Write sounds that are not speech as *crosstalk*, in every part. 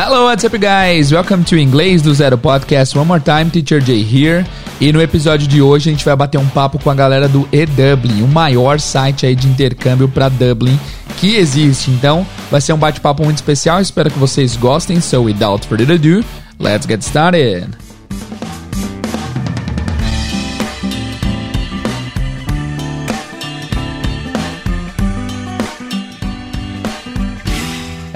Hello, what's up, guys? Welcome to Inglês do Zero Podcast. One more time, Teacher Jay here. E no episódio de hoje a gente vai bater um papo com a galera do eDublin, o maior site aí de intercâmbio para Dublin que existe. Então, vai ser um bate-papo muito especial. Espero que vocês gostem. So, without further ado, let's get started.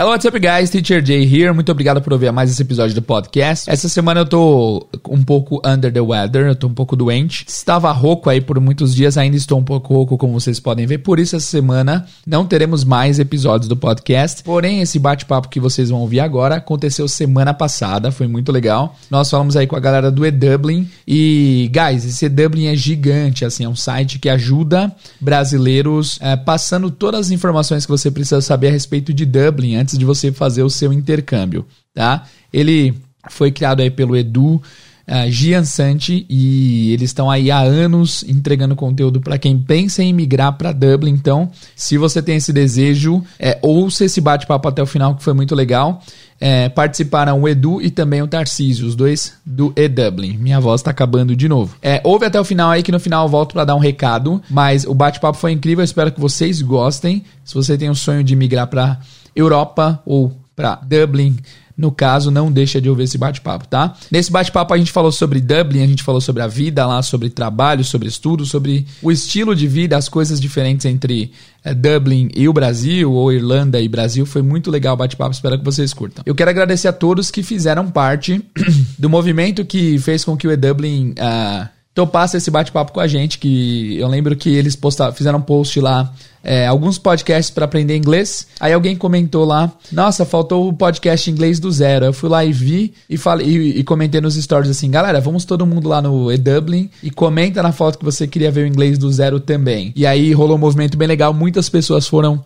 Hello, what's up, guys? Teacher Jay here. Muito obrigado por ouvir mais esse episódio do podcast. Essa semana eu tô um pouco under the weather, eu tô um pouco doente. Estava rouco aí por muitos dias, ainda estou um pouco rouco, como vocês podem ver. Por isso, essa semana não teremos mais episódios do podcast. Porém, esse bate-papo que vocês vão ouvir agora aconteceu semana passada, foi muito legal. Nós falamos aí com a galera do eDublin. E, guys, esse eDublin é gigante, assim, é um site que ajuda brasileiros é, passando todas as informações que você precisa saber a respeito de Dublin antes antes de você fazer o seu intercâmbio, tá? Ele foi criado aí pelo Edu uh, Giansante e eles estão aí há anos entregando conteúdo para quem pensa em migrar para Dublin. Então, se você tem esse desejo, é, ouça esse bate-papo até o final que foi muito legal. É, participaram o Edu e também o Tarcísio, os dois do E-Dublin. Minha voz está acabando de novo. É, ouve até o final aí que no final eu volto para dar um recado, mas o bate-papo foi incrível, eu espero que vocês gostem. Se você tem o sonho de migrar para Europa ou para Dublin, no caso, não deixa de ouvir esse bate-papo, tá? Nesse bate-papo a gente falou sobre Dublin, a gente falou sobre a vida lá, sobre trabalho, sobre estudo, sobre o estilo de vida, as coisas diferentes entre é, Dublin e o Brasil, ou Irlanda e Brasil. Foi muito legal o bate-papo, espero que vocês curtam. Eu quero agradecer a todos que fizeram parte *clears throat* do movimento que fez com que o E-Dublin... Uh, topasse esse bate-papo com a gente, que eu lembro que eles postaram, fizeram um post lá é, alguns podcasts para aprender inglês. Aí alguém comentou lá: Nossa, faltou o podcast inglês do zero. Eu fui lá e vi e, falei, e, e comentei nos stories assim: Galera, vamos todo mundo lá no eDublin e comenta na foto que você queria ver o inglês do zero também. E aí rolou um movimento bem legal. Muitas pessoas foram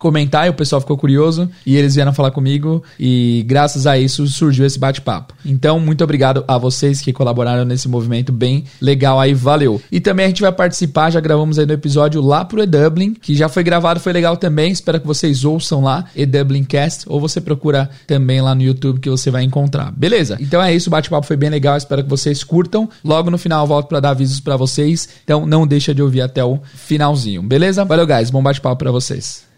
comentar e o pessoal ficou curioso e eles vieram falar comigo e graças a isso surgiu esse bate-papo. Então, muito obrigado a vocês que colaboraram nesse movimento bem legal aí, valeu. E também a gente vai participar, já gravamos aí no episódio lá pro eDublin, que já foi gravado, foi legal também, espero que vocês ouçam lá, eDublin Cast, ou você procura também lá no YouTube que você vai encontrar. Beleza? Então é isso, o bate-papo foi bem legal, espero que vocês curtam. Logo no final eu volto para dar avisos para vocês, então não deixa de ouvir até o finalzinho, beleza? Valeu, guys, bom bate-papo para vocês.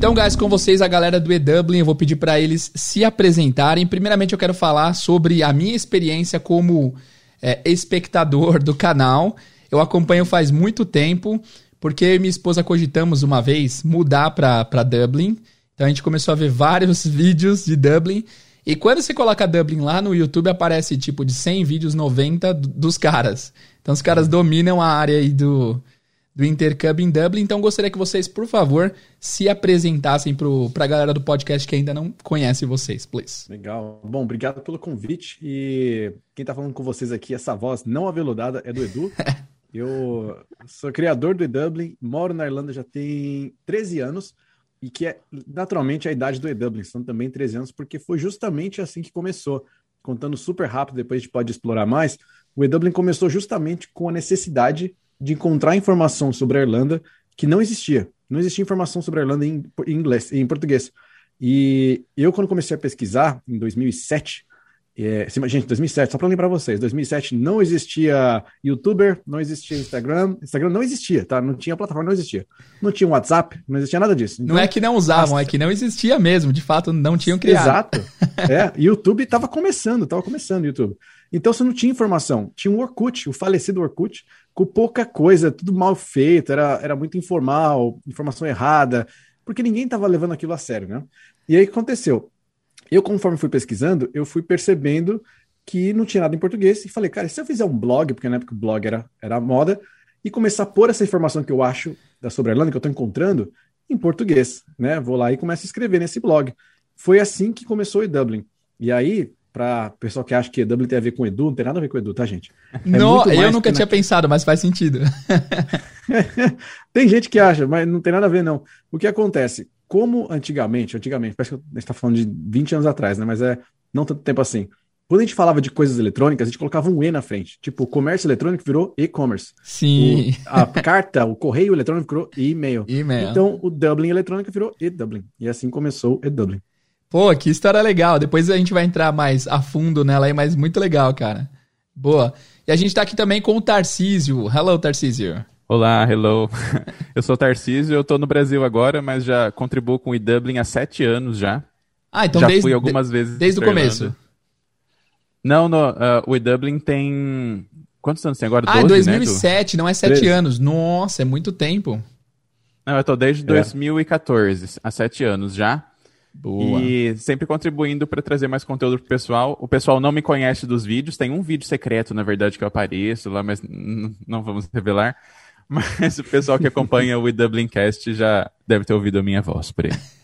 Então, guys, com vocês a galera do eDublin, eu vou pedir para eles se apresentarem. Primeiramente, eu quero falar sobre a minha experiência como é, espectador do canal. Eu acompanho faz muito tempo, porque eu e minha esposa cogitamos uma vez mudar para Dublin. Então, a gente começou a ver vários *laughs* vídeos de Dublin. E quando você coloca Dublin lá no YouTube, aparece tipo de 100 vídeos, 90 dos caras. Então, os caras dominam a área aí do, do intercâmbio em Dublin. Então gostaria que vocês, por favor, se apresentassem para a galera do podcast que ainda não conhece vocês, please. Legal. Bom, obrigado pelo convite. E quem está falando com vocês aqui, essa voz não aveludada é do Edu. *laughs* Eu sou criador do eDublin, moro na Irlanda já tem 13 anos e que é naturalmente a idade do eDublin, são também 13 anos, porque foi justamente assim que começou. Contando super rápido, depois a gente pode explorar mais. O eDublin começou justamente com a necessidade de encontrar informação sobre a Irlanda que não existia. Não existia informação sobre a Irlanda em, em inglês, em português. E eu, quando comecei a pesquisar, em 2007, é, gente, 2007, só para lembrar vocês, 2007 não existia YouTuber, não existia Instagram, Instagram não existia, tá? Não tinha plataforma, não existia. Não tinha WhatsApp, não existia nada disso. Então, não é que não usavam, é que não existia mesmo, de fato, não tinham criado. Exato. É, YouTube estava começando, estava começando o YouTube. Então você não tinha informação. Tinha o Orkut, o falecido Orkut, com pouca coisa, tudo mal feito, era, era muito informal, informação errada, porque ninguém estava levando aquilo a sério, né? E aí o que aconteceu? Eu, conforme fui pesquisando, eu fui percebendo que não tinha nada em português e falei, cara, se eu fizer um blog, porque na época o blog era, era a moda, e começar a pôr essa informação que eu acho da sobre a Irlanda, que eu estou encontrando, em português, né? Vou lá e começo a escrever nesse blog. Foi assim que começou o Dublin. E aí, para pessoal que acha que EW tem a ver com Edu, não tem nada a ver com Edu, tá, gente? É não, eu nunca tinha na... pensado, mas faz sentido. *laughs* tem gente que acha, mas não tem nada a ver, não. O que acontece? Como antigamente, antigamente, parece que a gente está falando de 20 anos atrás, né? Mas é não tanto tempo assim. quando a gente falava de coisas eletrônicas, a gente colocava um E na frente. Tipo, o comércio eletrônico virou e-commerce. Sim. O, a carta, o correio eletrônico virou e-mail. E-mail. Então, o Dublin eletrônica virou e-Dublin. E assim começou e-Dublin. Pô, que história legal. Depois a gente vai entrar mais a fundo nela aí, mas muito legal, cara. Boa. E a gente tá aqui também com o Tarcísio. Hello, Tarcísio. Olá, hello. *laughs* Eu sou o Tarcísio, eu tô no Brasil agora, mas já contribuo com o e-Dublin há sete anos já. Ah, então já desde, fui algumas vezes. Desde o começo. Não, no, uh, o e-Dublin tem. Quantos anos tem agora? Ah, 12, 2007, né, não é 7 anos. Nossa, é muito tempo. Não, eu tô desde é. 2014, há 7 anos já. Boa. E sempre contribuindo para trazer mais conteúdo pro pessoal. O pessoal não me conhece dos vídeos, tem um vídeo secreto, na verdade, que eu apareço lá, mas não vamos revelar. *laughs* Mas o pessoal que acompanha o Dublin Cast já deve ter ouvido a minha voz por aí. *laughs*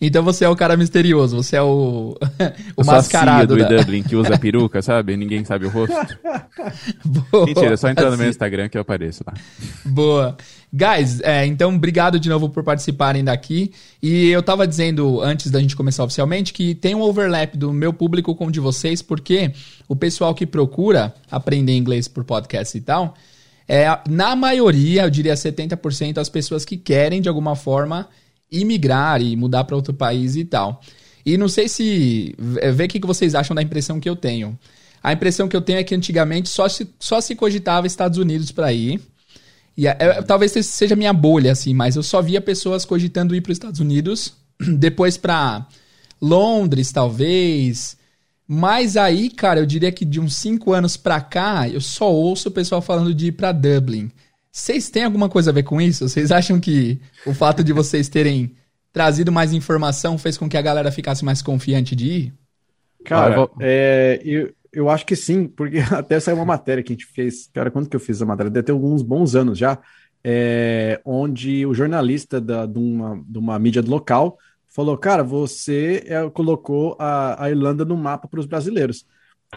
Então você é o cara misterioso, você é o, *laughs* o mascarado. do da... Dublin que usa peruca, sabe? Ninguém sabe o rosto. Boa, Mentira, é só entrar no meu. Instagram que eu apareço lá. Boa. Guys, é, então obrigado de novo por participarem daqui. E eu tava dizendo antes da gente começar oficialmente que tem um overlap do meu público com o de vocês, porque o pessoal que procura aprender inglês por podcast e tal, é, na maioria, eu diria 70%, as pessoas que querem de alguma forma imigrar e mudar para outro país e tal. E não sei se. Vê o que vocês acham da impressão que eu tenho. A impressão que eu tenho é que antigamente só se, só se cogitava Estados Unidos para ir. E é, talvez seja minha bolha, assim, mas eu só via pessoas cogitando ir para os Estados Unidos, *clears throat* depois para Londres, talvez. Mas aí, cara, eu diria que de uns 5 anos pra cá, eu só ouço o pessoal falando de ir pra Dublin. Vocês têm alguma coisa a ver com isso? Vocês acham que o fato de vocês terem trazido mais informação fez com que a galera ficasse mais confiante de ir? Cara, ah, eu, vou... é, eu, eu acho que sim, porque *laughs* até saiu uma matéria que a gente fez. Cara, quando que eu fiz a matéria? Deve ter alguns bons anos já. É, onde o jornalista da, de, uma, de uma mídia local falou: Cara, você é, colocou a, a Irlanda no mapa para os brasileiros.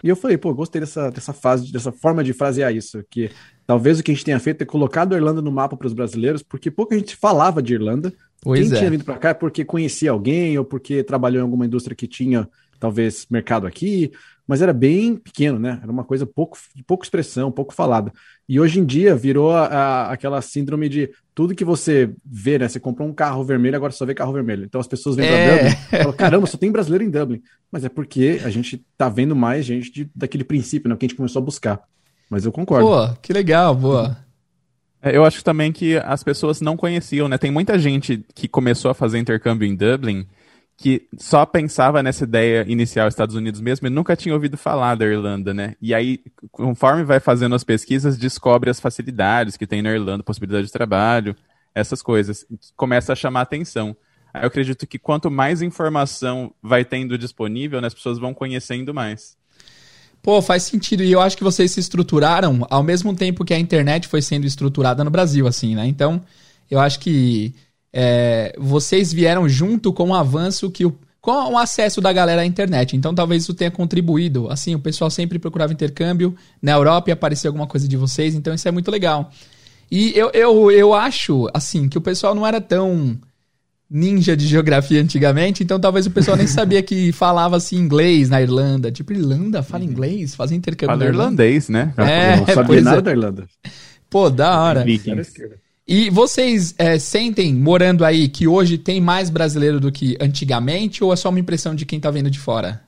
E eu falei, pô, gostei dessa, dessa fase, dessa forma de frasear isso, que talvez o que a gente tenha feito é colocado a Irlanda no mapa para os brasileiros, porque pouca gente falava de Irlanda. Pois Quem é. tinha vindo para cá é porque conhecia alguém ou porque trabalhou em alguma indústria que tinha talvez mercado aqui, mas era bem pequeno, né? Era uma coisa pouco, de pouca expressão, pouco falada. E hoje em dia virou a, a, aquela síndrome de tudo que você vê, né? Você comprou um carro vermelho, agora só vê carro vermelho. Então as pessoas vêm É. para Dublin e falam, caramba, só tem brasileiro em Dublin. Mas é porque a gente tá vendo mais gente de- daquele princípio, né? Que a gente começou a buscar. Mas eu concordo. Pô, que legal, boa. É, Eu acho também que as pessoas não conheciam, né? Tem muita gente que começou a fazer intercâmbio em Dublin que só pensava nessa ideia inicial Estados Unidos mesmo e nunca tinha ouvido falar da Irlanda, né? E aí, conforme vai fazendo as pesquisas, descobre as facilidades que tem na Irlanda, possibilidade de trabalho, essas coisas. Começa a chamar atenção. Eu acredito que quanto mais informação vai tendo disponível, né, as pessoas vão conhecendo mais. Pô, faz sentido. E eu acho que vocês se estruturaram ao mesmo tempo que a internet foi sendo estruturada no Brasil, assim, né? Então, eu acho que é, vocês vieram junto com o avanço que o. Com o acesso da galera à internet. Então, talvez isso tenha contribuído. Assim, o pessoal sempre procurava intercâmbio na Europa e aparecia alguma coisa de vocês. Então, isso é muito legal. E eu, eu, eu acho, assim, que o pessoal não era tão ninja de geografia antigamente, então talvez o pessoal nem sabia que *laughs* falava assim inglês na Irlanda. Tipo, Irlanda fala inglês, faz intercâmbio. Fala na Irlanda. irlandês, né? É, não sabia pois nada é. da Irlanda. Pô, da hora. Vikings. E vocês é, sentem, morando aí, que hoje tem mais brasileiro do que antigamente, ou é só uma impressão de quem tá vendo de fora?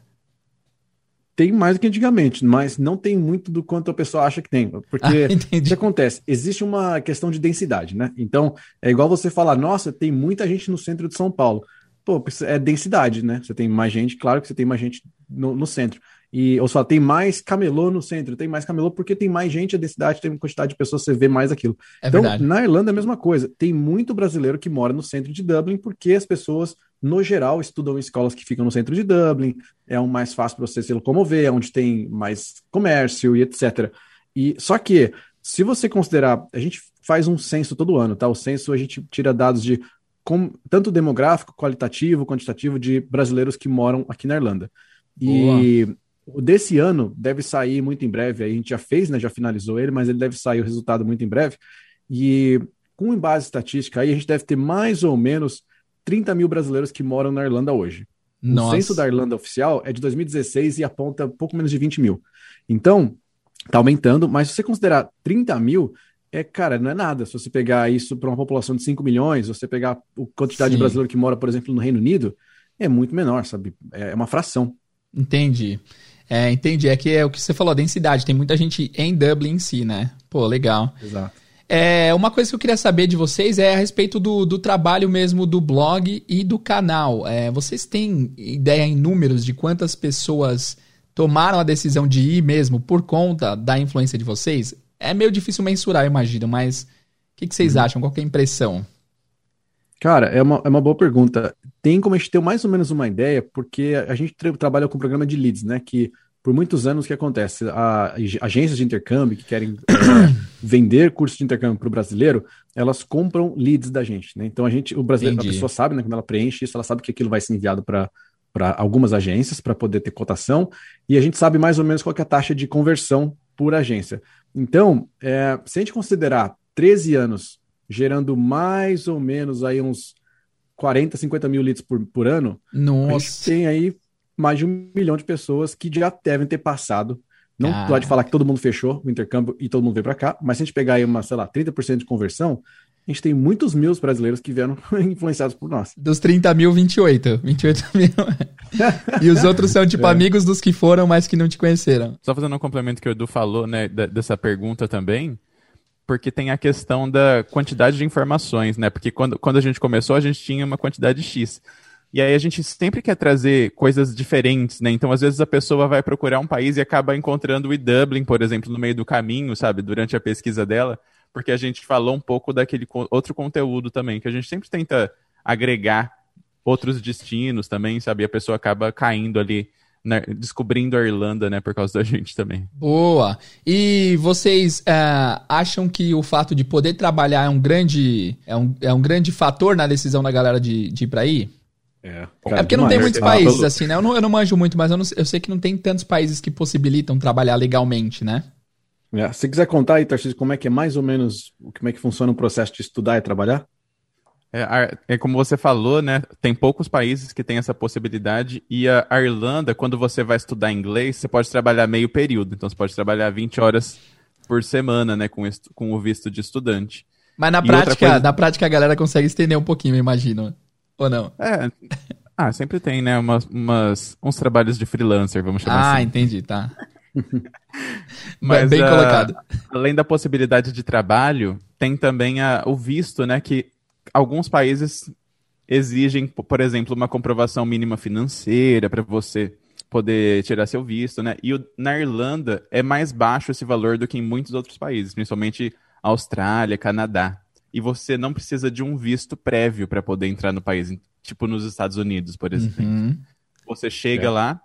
Tem mais do que antigamente, mas não tem muito do quanto a pessoa acha que tem. Porque Ah, *laughs* o que acontece? Existe uma questão de densidade, né? Então, é igual você falar, nossa, tem muita gente no centro de São Paulo. Pô, é densidade, né? Você tem mais gente, claro que você tem mais gente no, no centro. E, ou só tem mais camelô no centro, tem mais camelô porque tem mais gente, a densidade, tem uma quantidade de pessoas, você vê mais aquilo. É então, verdade. na Irlanda é a mesma coisa. Tem muito brasileiro que mora no centro de Dublin porque as pessoas, no geral, estudam em escolas que ficam no centro de Dublin. É um mais fácil para você se locomover, é onde tem mais comércio e etc. E só que, se você considerar, a gente faz um censo todo ano, tá? O censo a gente tira dados de com- tanto demográfico, qualitativo, quantitativo de brasileiros que moram aqui na Irlanda. E o desse ano deve sair muito em breve. A gente já fez, né? Já finalizou ele, mas ele deve sair o resultado muito em breve. E com base estatística aí, a gente deve ter mais ou menos 30 mil brasileiros que moram na Irlanda hoje. Nossa. O censo da Irlanda oficial é de 2016 e aponta pouco menos de 20 mil. Então, tá aumentando, mas se você considerar 30 mil, é, cara, não é nada. Se você pegar isso para uma população de 5 milhões, você pegar a quantidade Sim. de brasileiro que mora, por exemplo, no Reino Unido, é muito menor, sabe? É uma fração. Entendi. É, entendi. É que é o que você falou, a densidade. Tem muita gente em Dublin em si, né? Pô, legal. Exato. É, uma coisa que eu queria saber de vocês é a respeito do, do trabalho mesmo do blog e do canal. É, vocês têm ideia em números de quantas pessoas tomaram a decisão de ir mesmo por conta da influência de vocês? É meio difícil mensurar, eu imagino, mas o que, que vocês uhum. acham? Qual é a impressão? Cara, é uma, é uma boa pergunta. Tem como a gente ter mais ou menos uma ideia, porque a gente tra trabalha com o programa de leads, né? Que por muitos anos o que acontece? A, agências de intercâmbio que querem é, *coughs* vender cursos de intercâmbio para o brasileiro, elas compram leads da gente, né? Então a gente, o brasileiro, Entendi. a pessoa sabe, né? Quando ela preenche isso, ela sabe que aquilo vai ser enviado para para algumas agências para poder ter cotação e a gente sabe mais ou menos qual é a taxa de conversão por agência. Então, é, se a gente considerar 13 anos gerando mais ou menos aí uns 40, 50 mil leads por, por ano, Nossa. a gente tem aí mais de um milhão de pessoas que já devem ter passado. Não ah. pode falar que todo mundo fechou o intercâmbio e todo mundo veio para cá, mas se a gente pegar aí uma, sei lá, 30% de conversão, a gente tem muitos mil brasileiros que vieram *laughs* influenciados por nós. Dos 30 mil, 28. 28 *laughs* mil. e os outros são, tipo, *laughs* é. amigos dos que foram, mas que não te conheceram. Só fazendo um complemento que o Edu falou, né, dessa pergunta também, porque tem a questão da quantidade de informações, né? Porque quando, quando a gente começou, a gente tinha uma quantidade X. E aí a gente sempre quer trazer coisas diferentes, né? Então, às vezes, a pessoa vai procurar um país e acaba encontrando o Dublin, por exemplo, no meio do caminho, sabe? Durante a pesquisa dela porque a gente falou um pouco daquele outro conteúdo também, que a gente sempre tenta agregar outros destinos também, sabe? E a pessoa acaba caindo ali, né? descobrindo a Irlanda, né, por causa da *laughs* gente também. Boa! E vocês uh, acham que o fato de poder trabalhar é um grande, é um, é um grande fator na decisão da galera de, de ir pra aí? É, é porque não tem muitos países assim, né? Eu não, eu não manjo muito, mas eu, não, eu sei que não tem tantos países que possibilitam trabalhar legalmente, né? É, se quiser contar aí, Tarcísio, como é que é mais ou menos, como é que funciona o processo de estudar e trabalhar? É, é, como você falou, né? Tem poucos países que têm essa possibilidade. E a, a Irlanda, quando você vai estudar inglês, você pode trabalhar meio período. Então você pode trabalhar 20 horas por semana, né? Com, com o visto de estudante. Mas na prática, coisa... na prática a galera consegue estender um pouquinho, eu imagino. Ou não? É. Ah, sempre tem, né? Umas, umas, uns trabalhos de freelancer, vamos chamar ah, assim. Ah, entendi, tá. *laughs* Mas, Bem uh, colocado. Além da possibilidade de trabalho, tem também a, o visto, né? Que alguns países exigem, por exemplo, uma comprovação mínima financeira para você poder tirar seu visto, né? E o, na Irlanda é mais baixo esse valor do que em muitos outros países, principalmente Austrália, Canadá. E você não precisa de um visto prévio para poder entrar no país, tipo nos Estados Unidos, por exemplo. Uhum. Você chega é. lá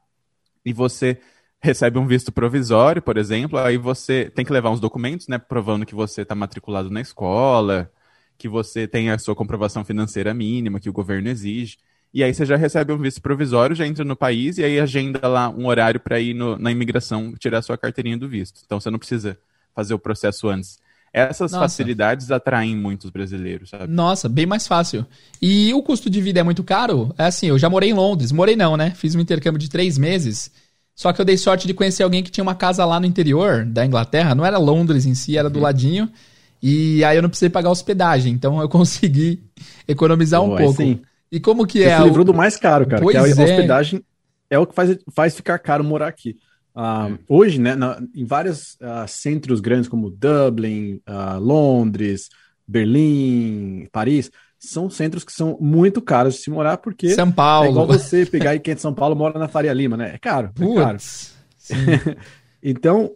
e você recebe um visto provisório, por exemplo, aí você tem que levar uns documentos, né, provando que você está matriculado na escola, que você tem a sua comprovação financeira mínima que o governo exige. E aí você já recebe um visto provisório, já entra no país e aí agenda lá um horário para ir no, na imigração tirar sua carteirinha do visto. Então você não precisa fazer o processo antes. Essas Nossa. facilidades atraem muitos brasileiros, sabe? Nossa, bem mais fácil. E o custo de vida é muito caro? É assim, eu já morei em Londres. Morei não, né? Fiz um intercâmbio de três meses. Só que eu dei sorte de conhecer alguém que tinha uma casa lá no interior da Inglaterra. Não era Londres em si, era do uhum. ladinho. E aí eu não precisei pagar hospedagem. Então eu *laughs* consegui economizar um pouco. Sim. E como que Você é? Você livrou do mais caro, cara. Pois que a é. hospedagem é o que faz, faz ficar caro morar aqui. Uh, hoje, né, na, em vários uh, centros grandes como Dublin, uh, Londres, Berlim, Paris, são centros que são muito caros de se morar, porque São Paulo. é igual você pegar aí quem é de São Paulo mora na Faria Lima, né? É caro, é caro. *laughs* então,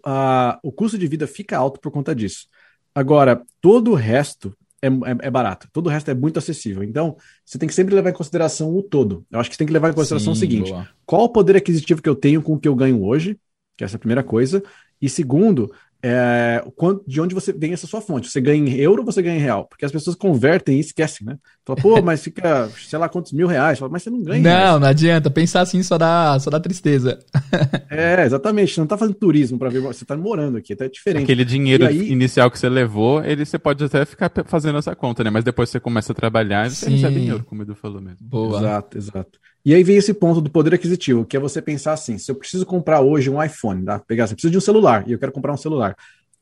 o custo de vida fica alto por conta disso. Agora, todo o resto é, é, é, barato, todo o resto é muito acessível. Então, você tem que sempre levar em consideração o todo. Eu acho que você tem que levar em consideração Sim, o seguinte: boa. qual o poder aquisitivo que eu tenho com o que eu ganho hoje? Que é essa é a primeira coisa. E segundo, é, de onde você vem essa sua fonte. Você ganha em euro ou você ganha em real? Porque as pessoas convertem e esquecem, né? Fala, pô, mas fica, sei lá quantos mil reais. Fala, mas você não ganha. Não, reais. não adianta. Pensar assim só dá, só dá tristeza. *laughs* é, exatamente. Você não tá fazendo turismo para ver, você tá morando aqui, tá diferente. Aquele dinheiro aí... inicial que você levou, ele você pode até ficar fazendo essa conta, né? Mas depois você começa a trabalhar e você recebe dinheiro, como o Edu falou mesmo. Boa. Exato, exato. E aí vem esse ponto do poder aquisitivo, que é você pensar assim: se eu preciso comprar hoje um iPhone, tá? pegar, você precisa de um celular e eu quero comprar um celular.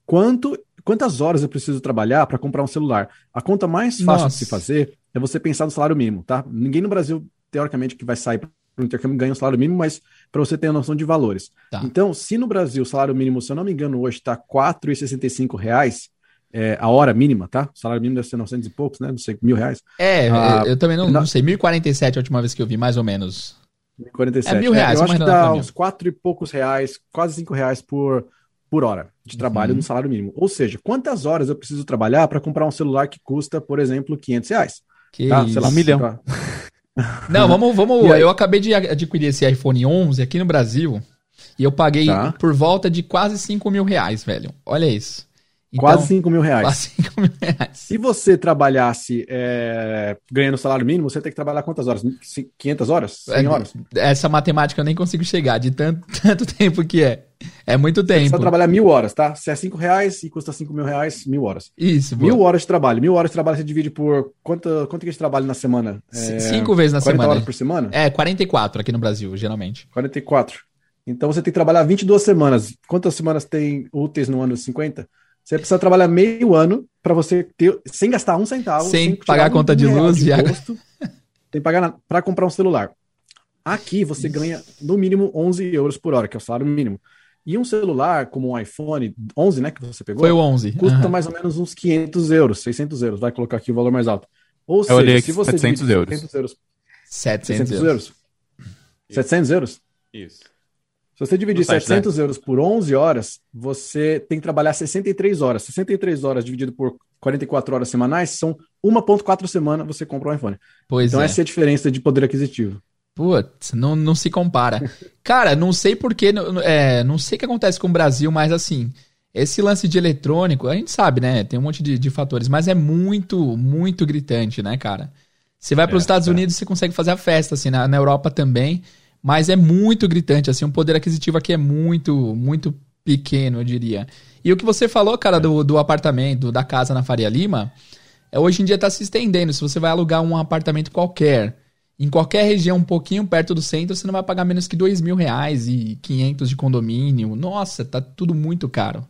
Quanto, quantas horas eu preciso trabalhar para comprar um celular? A conta mais fácil Nossa. de se fazer é você pensar no salário mínimo, tá? Ninguém no Brasil, teoricamente, que vai sair para o intercâmbio ganha um salário mínimo, mas para você ter a noção de valores. Tá. Então, se no Brasil o salário mínimo, se eu não me engano, hoje está R$ 4,65, é, a hora mínima, tá? O salário mínimo deve ser 900 e poucos, né? Não sei, mil reais. É, ah, eu também não, não sei. 1.047 a última vez que eu vi, mais ou menos. 1.047. É mil reais. É, eu acho que dá uns quatro e poucos reais, quase cinco reais por, por hora de trabalho uhum. no salário mínimo. Ou seja, quantas horas eu preciso trabalhar para comprar um celular que custa, por exemplo, 500 reais? Que tá? Sei lá, um milhão. *laughs* Não, vamos, vamos. *laughs* Eu acabei de adquirir esse iPhone 11 aqui no Brasil e eu paguei tá. por volta de quase 5 mil reais, velho. Olha isso. Então, quase 5 mil reais. Quase 5 mil reais. Se você trabalhasse é, ganhando salário mínimo, você tem que trabalhar quantas horas? 500 horas? 100 é, horas? Essa matemática eu nem consigo chegar, de tanto, *laughs* tanto tempo que é. É muito tempo. Você precisa trabalhar mil horas, tá? Se é 5 reais e custa 5 mil reais, mil horas. Isso. Mil boa. horas de trabalho. Mil horas de trabalho você divide por. Quanto, quanto que de trabalho na semana? É, Cinco vezes na 40 semana. 40 horas por semana? É, 44 aqui no Brasil, geralmente. 44. Então você tem que trabalhar 22 semanas. Quantas semanas tem úteis no ano 50? Você precisa trabalhar meio ano para você ter, sem gastar um centavo, sem, sem pagar a conta de luz e água. Tem que pagar para comprar um celular. Aqui você Isso. ganha no mínimo 11 euros por hora, que é o salário mínimo. E um celular como um iPhone 11, né, que você pegou? Foi o 11. Custa uhum. mais ou menos uns 500 euros, 600 euros. Vai colocar aqui o valor mais alto. Ou Eu seja, se você 700 euros. 700 euros. 700, 700 euros. 700 euros? Isso. Se você dividir site, 700 né? euros por 11 horas, você tem que trabalhar 63 horas. 63 horas dividido por 44 horas semanais são 1,4 semana você compra um iPhone. Pois então é. essa é a diferença de poder aquisitivo. Putz, não, não se compara. *laughs* Cara, não sei porquê, é, não sei o que acontece com o Brasil, mas assim, esse lance de eletrônico, a gente sabe, né? Tem um monte de, de fatores, mas é muito, muito gritante, né, cara? Você vai para os é, Estados é. Unidos, você consegue fazer a festa, assim, na, na Europa também. Mas é muito gritante, assim, o poder aquisitivo aqui é muito, muito pequeno, eu diria. E o que você falou, cara, do, do apartamento, da casa na Faria Lima, é, hoje em dia está se estendendo. Se você vai alugar um apartamento qualquer, em qualquer região um pouquinho perto do centro, você não vai pagar menos que dois mil reais e 500 de condomínio. Nossa, tá tudo muito caro.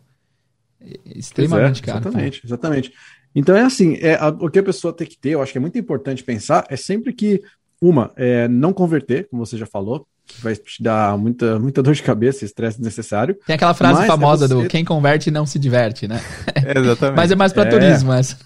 É, extremamente é, caro. Exatamente, tá? exatamente. Então é assim, é, a, o que a pessoa tem que ter, eu acho que é muito importante pensar, é sempre que uma, é não converter, como você já falou, que vai te dar muita, muita dor de cabeça, estresse desnecessário. Tem aquela frase é famosa é você... do quem converte não se diverte, né? *laughs* Exatamente. Mas é mais para é... turismo essa.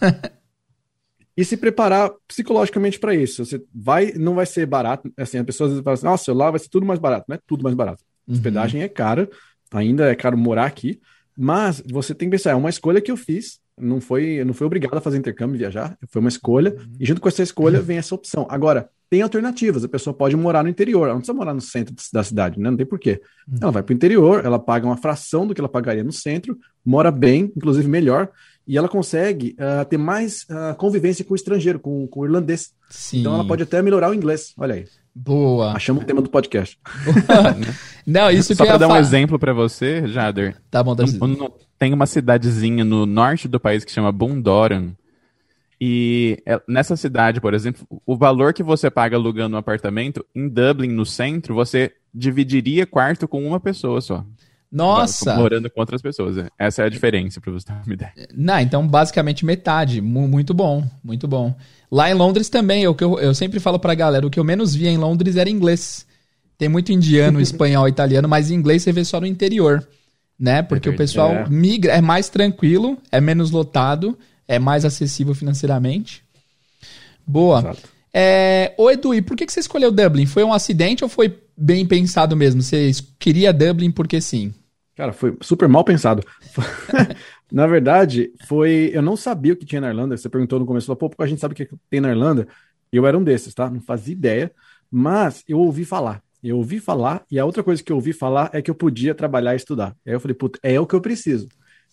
e se preparar psicologicamente para isso. Você vai, não vai ser barato. Assim, as pessoas falam assim: nossa, lá vai ser tudo mais barato. Não é tudo mais barato. Uhum. Hospedagem é cara, ainda é caro morar aqui, mas você tem que pensar, é uma escolha que eu fiz. Não foi, não foi obrigado a fazer intercâmbio e viajar, foi uma escolha, uhum. e junto com essa escolha vem essa opção. Agora, tem alternativas. A pessoa pode morar no interior, ela não precisa morar no centro da cidade, né? Não tem porquê. Uhum. Ela vai para o interior, ela paga uma fração do que ela pagaria no centro, mora bem, inclusive melhor, e ela consegue uh, ter mais uh, convivência com o estrangeiro, com, com o irlandês. Sim. Então ela pode até melhorar o inglês. Olha aí. Boa. Achamos o tema do podcast. *laughs* não, isso Só para dar um exemplo para você, Jader. Tá bom, tá Tem uma cidadezinha no norte do país que chama Bundoran e é, nessa cidade, por exemplo, o valor que você paga alugando um apartamento, em Dublin, no centro, você dividiria quarto com uma pessoa só. Nossa! Morando com outras pessoas. É. Essa é a diferença, para você ter uma ideia. Não, então basicamente metade. Muito bom, muito bom. Lá em Londres também, o que eu, eu sempre falo pra galera, o que eu menos via em Londres era inglês. Tem muito indiano, *laughs* espanhol, italiano, mas inglês você vê só no interior, né? Porque o pessoal é. migra, é mais tranquilo, é menos lotado, é mais acessível financeiramente. Boa. Exato. É, ô Edu, e por que você escolheu Dublin? Foi um acidente ou foi bem pensado mesmo? Você queria Dublin porque sim? Cara, foi super mal pensado. *laughs* na verdade, foi. Eu não sabia o que tinha na Irlanda. Você perguntou no começo, falou, pô, a gente sabe o que tem na Irlanda. Eu era um desses, tá? Não fazia ideia. Mas eu ouvi falar. Eu ouvi falar, e a outra coisa que eu ouvi falar é que eu podia trabalhar e estudar. Aí eu falei, puta, é o que eu preciso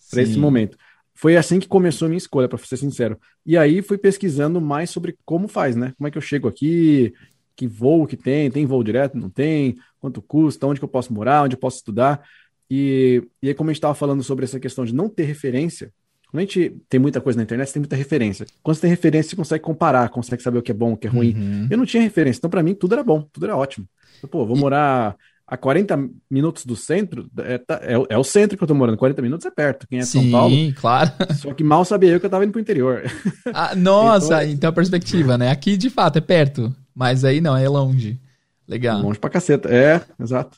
para esse momento. Foi assim que começou a minha escolha, para ser sincero. E aí fui pesquisando mais sobre como faz, né? Como é que eu chego aqui, que voo que tem, tem voo direto, não tem, quanto custa, onde que eu posso morar, onde eu posso estudar. E, e aí, como a gente estava falando sobre essa questão de não ter referência, Quando a gente tem muita coisa na internet, você tem muita referência. Quando você tem referência, você consegue comparar, consegue saber o que é bom, o que é ruim. Uhum. Eu não tinha referência, então para mim tudo era bom, tudo era ótimo. Eu, Pô, vou morar a 40 minutos do centro, é, tá- é o- é o centro que eu tô morando, 40 minutos é perto. Quem é de São Sim, Paulo, claro. só que mal sabia eu que eu tava indo pro interior. Ah, nossa, Então- então a perspectiva, né? Aqui de fato é perto, mas aí não, é longe. Legal. Longe pra caceta. É, exato.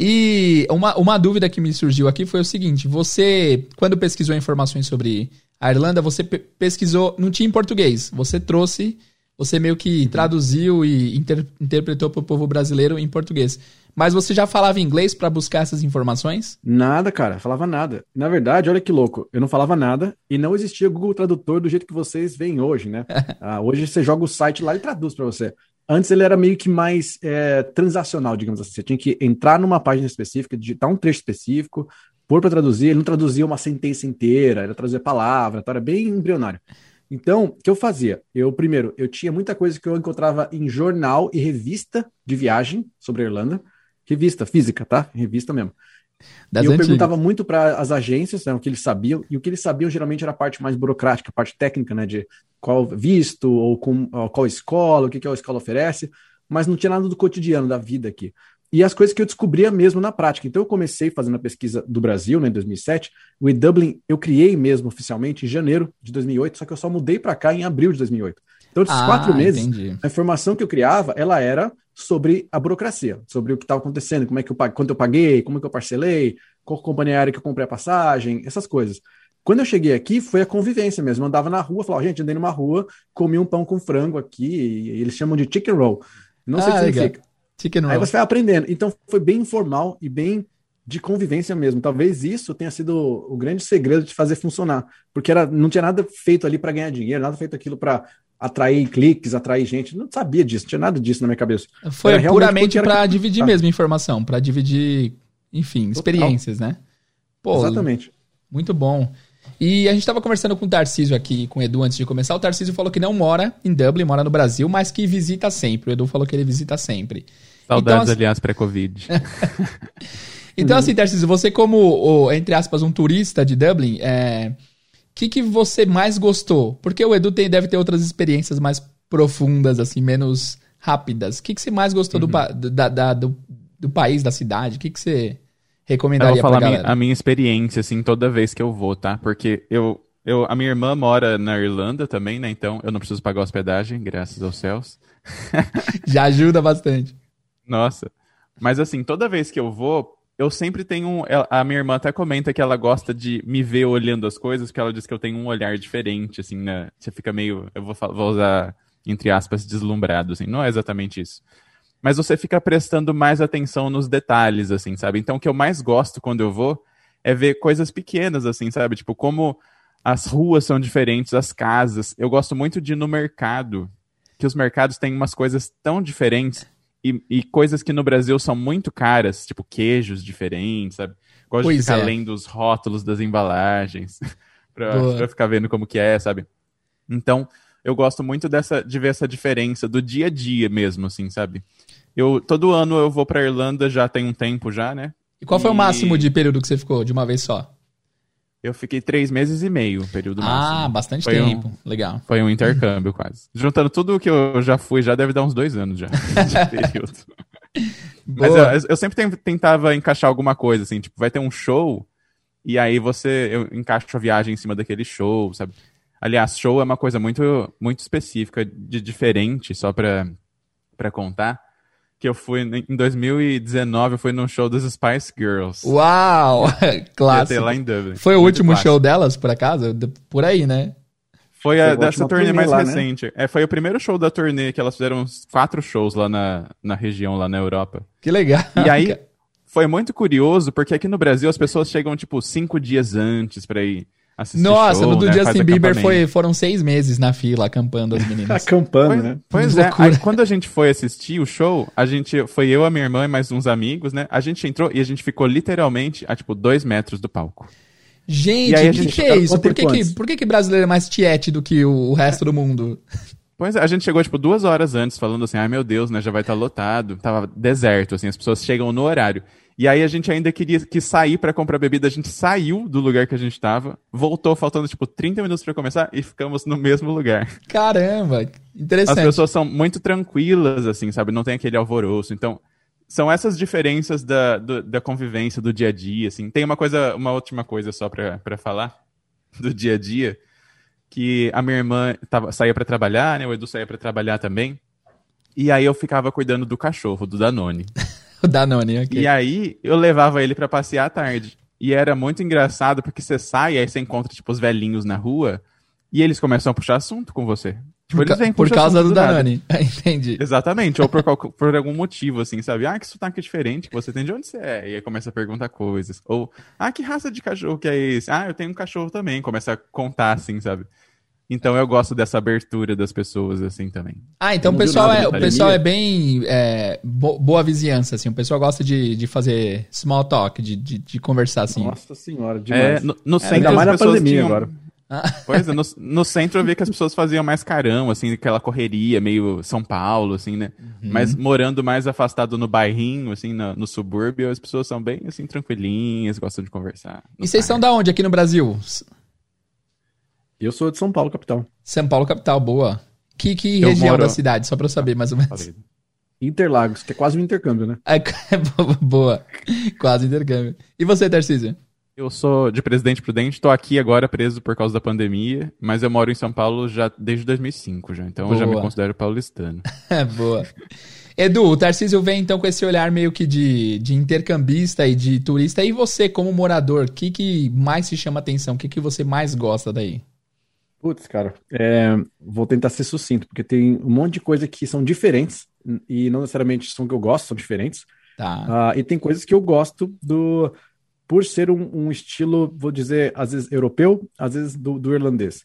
E uma, uma dúvida que me surgiu aqui foi o seguinte: você, quando pesquisou informações sobre a Irlanda, você pe- pesquisou, não tinha em português, você trouxe, você meio que traduziu e inter- interpretou para o povo brasileiro em português. Mas você já falava inglês para buscar essas informações? Nada, cara, falava nada. Na verdade, olha que louco, eu não falava nada e não existia Google Tradutor do jeito que vocês veem hoje, né? *laughs* Ah, hoje você joga o site lá e traduz para você. Antes ele era meio que mais é, transacional, digamos assim. Você tinha que entrar numa página específica, digitar um trecho específico, pôr para traduzir. Ele não traduzia uma sentença inteira, ele traduzia palavra, então era bem embrionário. Então, o que eu fazia? Eu, primeiro, eu tinha muita coisa que eu encontrava em jornal e revista de viagem sobre a Irlanda. Revista física, tá? Revista mesmo. Das E eu antigas. perguntava muito para as agências, né, o que eles sabiam, e o que eles sabiam geralmente era a parte mais burocrática, a parte técnica, né, de qual visto, ou com, ó, qual escola, o que, que a escola oferece, mas não tinha nada do cotidiano, da vida aqui. E as coisas que eu descobria mesmo na prática. Então eu comecei fazendo a pesquisa do Brasil, né, em 2007, o e-Dublin eu criei mesmo oficialmente em janeiro de 2008, só que eu só mudei para cá em abril de 2008. Então esses Ah, quatro meses, entendi. a informação que eu criava, ela era sobre a burocracia, sobre o que estava acontecendo, como é que eu paguei, quanto eu paguei, como é que eu parcelei, qual companhia aérea que eu comprei a passagem, essas coisas. Quando eu cheguei aqui, foi a convivência mesmo. Eu andava na rua, falava, gente, andei numa rua, comi um pão com frango aqui, e eles chamam de chicken roll. Não sei o que significa. Chicken Aí roll. você vai aprendendo. Então foi bem informal e bem de convivência mesmo. Talvez isso tenha sido o grande segredo de fazer funcionar, porque era, não tinha nada feito ali para ganhar dinheiro, nada feito aquilo para atrair cliques, atrair gente. Não sabia disso, não tinha nada disso na minha cabeça. Foi Era puramente para que- dividir Ah. mesmo informação, para dividir, enfim, experiências, né? Pô, Exatamente. Muito bom. E a gente estava conversando com o Tarcísio aqui, com o Edu, antes de começar. O Tarcísio falou que não mora em Dublin, mora no Brasil, mas que visita sempre. O Edu falou que ele visita sempre. Saudades, Então, assim- aliás, pré-Covid. *laughs* Então, assim, Tarcísio, você como, entre aspas, um turista de Dublin, é... o que, que você mais gostou? Porque o Edu tem- deve ter outras experiências mais profundas, assim, menos rápidas. O que, que você mais gostou do, pa- da- da- do, do país, da cidade? O que, que você Eu recomendaria vou falar a minha, a minha experiência, assim, toda vez que eu vou, tá? Porque eu, eu, a minha irmã mora na Irlanda também, né? Então eu não preciso pagar hospedagem, graças aos céus. *laughs* Já ajuda bastante. Nossa. Mas assim, toda vez que eu vou, eu sempre tenho A minha irmã até comenta que ela gosta de me ver olhando as coisas, porque ela diz que eu tenho um olhar diferente, assim, né? Você fica meio. Eu vou, vou usar, entre aspas, deslumbrado, assim. Não é exatamente isso. Mas você fica prestando mais atenção nos detalhes, assim, sabe? Então o que eu mais gosto quando eu vou é ver coisas pequenas, assim, sabe? Tipo, como as ruas são diferentes, as casas. Eu gosto muito de ir no mercado, que os mercados têm umas coisas tão diferentes e, e coisas que no Brasil são muito caras, tipo queijos diferentes, sabe? Gosto Pois de ficar é. lendo os rótulos das embalagens *laughs* pra, pra ficar vendo como que é, sabe? Então, eu gosto muito dessa, de ver essa diferença do dia a dia mesmo, assim, sabe? Eu, todo ano eu vou pra Irlanda, já tem um tempo já, né? E qual foi o E- máximo de período que você ficou de uma vez só? Eu fiquei três meses e meio, período ah, máximo. bastante Foi um- tempo. Legal. Foi um intercâmbio quase. Juntando tudo que eu já fui, já deve dar uns dois anos já *laughs* de período. *laughs* Mas eu, eu sempre ten- tentava encaixar alguma coisa, assim, tipo, vai ter um show, e aí você, eu encaixo a viagem em cima daquele show, sabe? Aliás, show é uma coisa muito, muito específica, de diferente, só pra, pra contar, que eu fui, em 2019, eu fui num show das Spice Girls. Uau! *laughs* Clássico. lá em Dublin. Foi o Muito último clássico. show delas, por acaso? De- Por aí, né? Foi Foi a, dessa turnê turnê mais lá, né? recente. É, foi o primeiro show da turnê que elas fizeram uns quatro shows lá na, na região, lá na Europa. Que legal. E aí, *laughs* foi muito curioso, porque aqui no Brasil as pessoas chegam, tipo, cinco dias antes pra ir assistir Nossa, show, no do né? Faz Justin Bieber foi, foram seis meses na fila acampando as meninas. *laughs* Acampando, Pois, né? pois é, aí quando a gente foi assistir o show, a gente foi eu, a minha irmã e mais uns amigos, né? A gente entrou e a gente ficou literalmente a tipo dois metros do palco. Gente, o que, gente que é isso? Por que, que, por que, que brasileiro é mais tiete do que o, o resto do mundo? Pois é, a gente chegou, tipo, duas horas antes, falando assim, ai meu Deus, né, já vai estar lotado. Tava deserto, assim, as pessoas chegam no horário. E aí a gente ainda queria que sair para comprar bebida, a gente saiu do lugar que a gente tava, voltou faltando, tipo, 30 minutos para começar e ficamos no mesmo lugar. Caramba, interessante. As pessoas são muito tranquilas, assim, sabe? Não tem aquele alvoroço. Então, são essas diferenças da, do, da convivência, do dia a dia, assim. Tem uma coisa, uma última coisa só para falar do dia a dia, que a minha irmã tava, saía para trabalhar, né? O Edu saía para trabalhar também. E aí eu ficava cuidando do cachorro, do Danone. *laughs* o Danone, ok. E aí eu levava ele para passear à tarde. E era muito engraçado porque você sai, aí você encontra, tipo, os velhinhos na rua, e eles começam a puxar assunto com você. Tipo, por, ca por causa do, do Danone. *laughs* Entendi. Exatamente, ou por, *laughs* por, algum motivo, assim, sabe? Ah, que sotaque diferente que você tem, de onde você é? E aí começa a perguntar coisas. Ou, ah, que raça de cachorro que é esse? Ah, eu tenho um cachorro também. Começa a contar, assim, sabe? Então eu gosto dessa abertura das pessoas, assim, também. Ah, então o pessoal, é, o pessoal é bem é, boa vizinhança, assim. O pessoal gosta de, de fazer small talk, de, de, de conversar, assim. Nossa senhora, demais. É, no, no centro, ainda mais na pandemia tinham... agora. Ah. Pois é, no, *laughs* no, centro eu vi que as pessoas faziam mais carão, assim, aquela correria, meio São Paulo, assim, né? Uhum. Mas morando mais afastado no bairrinho, assim, no, no, subúrbio, as pessoas são bem, assim, tranquilinhas, gostam de conversar. E vocês são da onde aqui no Brasil? Eu sou de São Paulo, capital. São Paulo, capital, boa. Que, que região moro... da cidade, só pra eu saber mais ou menos? Interlagos, que é quase um intercâmbio, né? É, *laughs* boa, quase intercâmbio. E você, Tarcísio? Eu sou de Presidente Prudente, tô aqui agora preso por causa da pandemia, mas eu moro em São Paulo já desde 2005 já, então boa. eu já me considero paulistano. *laughs* boa. Edu, o Tarcísio vem então com esse olhar meio que de, de intercambista e de turista. E você, como morador, o que, que mais te chama atenção? O que, que você mais gosta daí? Putz, cara, é, vou tentar ser sucinto, porque tem um monte de coisa que são diferentes e não necessariamente são que eu gosto, são diferentes. Tá. Uh, e tem coisas que eu gosto do por ser um, um, estilo, vou dizer, às vezes europeu, às vezes do, do irlandês.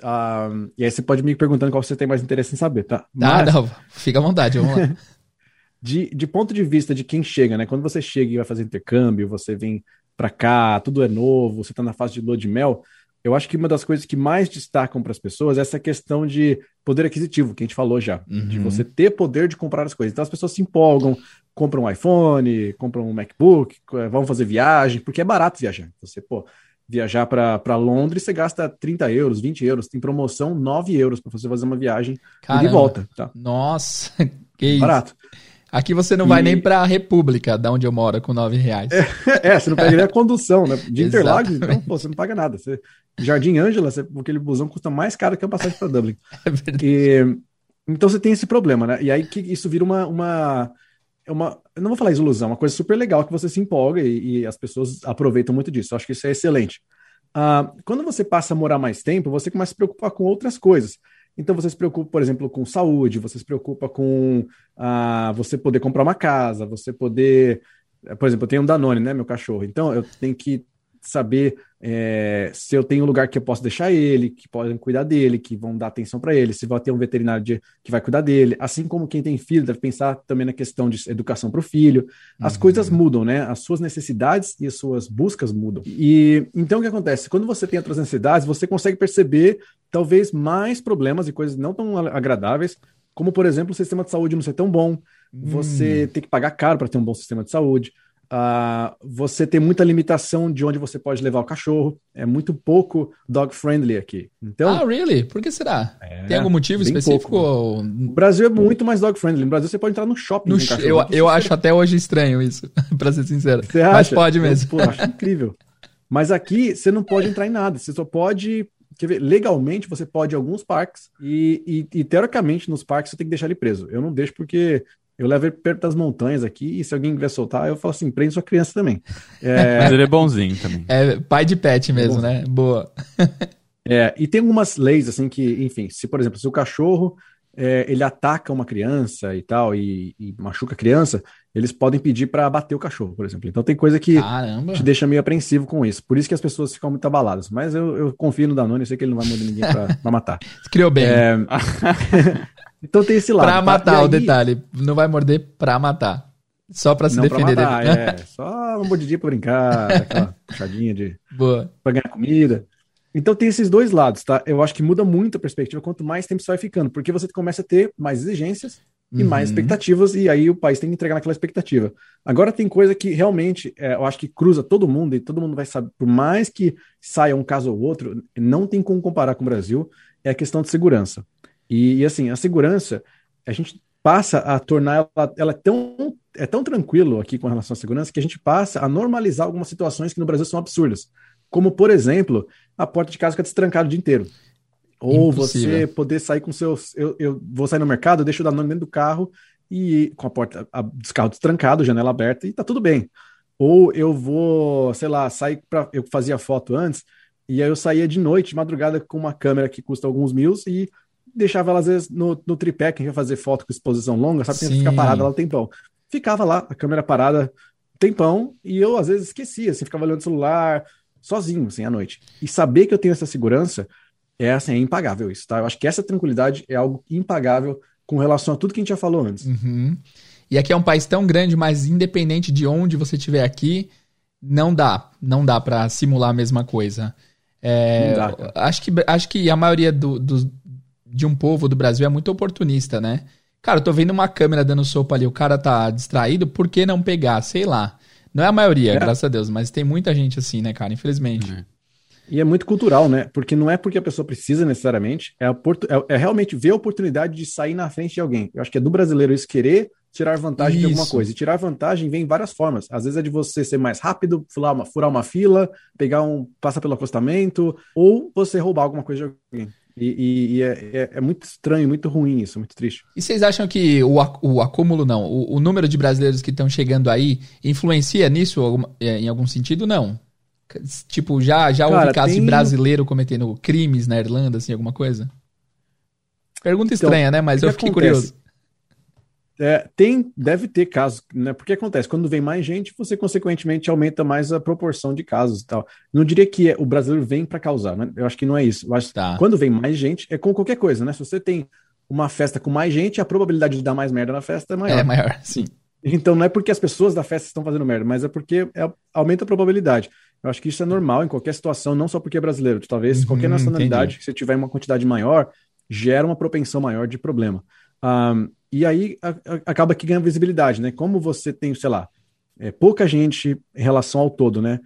Uh, e aí você pode me perguntando qual você tem mais interesse em saber, tá? Ah, Mas, não, fica à vontade, vamos lá. *laughs* *laughs* de, de ponto de vista de quem chega, né? Quando você chega e vai fazer intercâmbio, você vem para cá, tudo é novo, você tá na fase de lua de mel, eu acho que uma das coisas que mais destacam para as pessoas é essa questão de poder aquisitivo, que a gente falou já, uhum. de você ter poder de comprar as coisas. Então as pessoas se empolgam, compram um iPhone, compram um MacBook, vão fazer viagem, porque é barato viajar. Você, pô, viajar para Londres, você gasta 30 euros, 20 euros, tem promoção 9 euros para você fazer uma viagem e de volta. Tá? Nossa, *laughs* que isso. Barato. Aqui você não e... vai nem para a República, da onde eu moro, com 9 reais. É, é você não pega nem a condução, né? De *laughs* Interlagos, então, pô, você não paga nada. Você, Jardim Ângela, aquele busão custa mais caro que a passagem para Dublin. *laughs* É verdade. E, então você tem esse problema, né? E aí que isso vira uma, uma, uma eu não vou falar ilusão, uma coisa super legal que você se empolga e, e as pessoas aproveitam muito disso. Eu acho que isso é excelente. Uh, quando você passa a morar mais tempo, você começa a se preocupar com outras coisas. Então você se preocupa, por exemplo, com saúde, você se preocupa com uh, você poder comprar uma casa, você poder. Por exemplo, eu tenho um Danone, né, meu cachorro. Então eu tenho que saber é, se eu tenho um lugar que eu posso deixar ele, que podem cuidar dele, que vão dar atenção para ele, se vai ter um veterinário de, que vai cuidar dele. Assim como quem tem filho deve pensar também na questão de educação para o filho. As uhum. coisas mudam, né? As suas necessidades e as suas buscas mudam. E então o que acontece? Quando você tem outras necessidades, você consegue perceber talvez mais problemas e coisas não tão agradáveis, como por exemplo o sistema de saúde não ser tão bom, você hum. ter que pagar caro para ter um bom sistema de saúde. Uh, você tem muita limitação de onde você pode levar o cachorro. É muito pouco dog friendly aqui. Então, ah, really? Por que será? É, tem algum motivo específico? Ou... O Brasil é muito mais dog friendly. No Brasil você pode entrar no shopping. No cachorro, eu eu acho até hoje estranho isso, *laughs* para ser sincero. Você acha? Mas pode mesmo. Eu, pô, acho incrível. Mas aqui você não pode entrar em nada. Você só pode quer ver, legalmente você pode ir a alguns parques e, e, e, teoricamente nos parques você tem que deixar ele preso. Eu não deixo porque eu levo ele perto das montanhas aqui, e se alguém quiser soltar, eu falo assim, prende sua criança também. É... *laughs* Mas ele é bonzinho também. É pai de pet mesmo, é né? Boa. *laughs* é, e tem algumas leis, assim, que, enfim, se, por exemplo, se o cachorro é, ele ataca uma criança e tal, e, e machuca a criança, eles podem pedir para bater o cachorro, por exemplo. Então tem coisa que Caramba. te deixa meio apreensivo com isso. Por isso que as pessoas ficam muito abaladas. Mas eu, eu confio no Danone, eu sei que ele não vai morder ninguém para *laughs* matar. Criou bem. É... *laughs* Então tem esse lado. Pra tá? matar, aí... o detalhe. Não vai morder pra matar. Só pra se não defender pra matar, dele. É, *laughs* só uma mordidinha pra brincar, aquela puxadinha de. Boa. Pra ganhar comida. Então tem esses dois lados, tá? Eu acho que muda muito a perspectiva quanto mais tempo você vai ficando, porque você começa a ter mais exigências e uhum. mais expectativas, e aí o país tem que entregar naquela expectativa. Agora tem coisa que realmente é, eu acho que cruza todo mundo, e todo mundo vai saber, por mais que saia um caso ou outro, não tem como comparar com o Brasil, é a questão de segurança. E, e assim, a segurança, a gente passa a tornar ela, ela tão, é tão tranquilo aqui com relação à segurança que a gente passa a normalizar algumas situações que no Brasil são absurdas. Como, por exemplo, a porta de casa fica destrancada o dia inteiro. Ou Impossível. você poder sair com seus. Eu, eu vou sair no mercado, deixo o Danone dentro do carro e com a porta a, dos carros destrancado, janela aberta e tá tudo bem. Ou eu vou, sei lá, sair para eu fazia foto antes e aí eu saía de noite, de madrugada com uma câmera que custa alguns mil e deixava ela às vezes no, no tripé, quem ia fazer foto com exposição longa, sabe, tem que ficar parada lá um tempão. Ficava lá, a câmera parada um tempão e eu às vezes esquecia, assim, ficava olhando o celular sozinho, assim, à noite. E saber que eu tenho essa segurança é assim, é impagável isso, tá? Eu acho que essa tranquilidade é algo impagável com relação a tudo que a gente já falou antes. Uhum. E aqui é um país tão grande, mas independente de onde você estiver aqui, não dá, não dá para simular a mesma coisa. É, dá, acho, que, acho que a maioria do, do, de um povo do Brasil é muito oportunista, né? Cara, eu tô vendo uma câmera dando sopa ali, o cara tá distraído, por que não pegar? Sei lá. Não é a maioria, é. graças a Deus, mas tem muita gente assim, né, cara? Infelizmente. É. E é muito cultural, né? Porque não é porque a pessoa precisa necessariamente, é, é, é, realmente ver a oportunidade de sair na frente de alguém. Eu acho que é do brasileiro isso querer tirar vantagem isso. de alguma coisa. E tirar vantagem vem em várias formas. Às vezes é de você ser mais rápido, furar uma, furar uma fila, pegar um. passar pelo acostamento, ou você roubar alguma coisa de alguém. E, e, e é, é, é, muito estranho, muito ruim isso, muito triste. E vocês acham que o, o acúmulo, não, o, o número de brasileiros que estão chegando aí influencia nisso é, em algum sentido? Não. Tipo, já, já Cara, houve casos tem... de brasileiro cometendo crimes na Irlanda, assim, alguma coisa? Pergunta então, estranha, né? Mas eu fiquei acontece? curioso. É, tem, deve ter casos, né? Porque acontece, quando vem mais gente, você consequentemente aumenta mais a proporção de casos e tal. Não diria que é, o brasileiro vem para causar, né? Eu acho que não é isso. Mas tá. quando vem mais gente, é com qualquer coisa, né? Se você tem uma festa com mais gente, a probabilidade de dar mais merda na festa é maior. É maior, *laughs* sim. Então não é porque as pessoas da festa estão fazendo merda, mas é porque é, aumenta a probabilidade. Eu acho que isso é normal em qualquer situação, não só porque é brasileiro. Talvez uhum, qualquer nacionalidade, entendi. se tiver uma quantidade maior, gera uma propensão maior de problema. Um, e aí a, a, acaba que ganha visibilidade, né? Como você tem, sei lá, é, pouca gente em relação ao todo, né?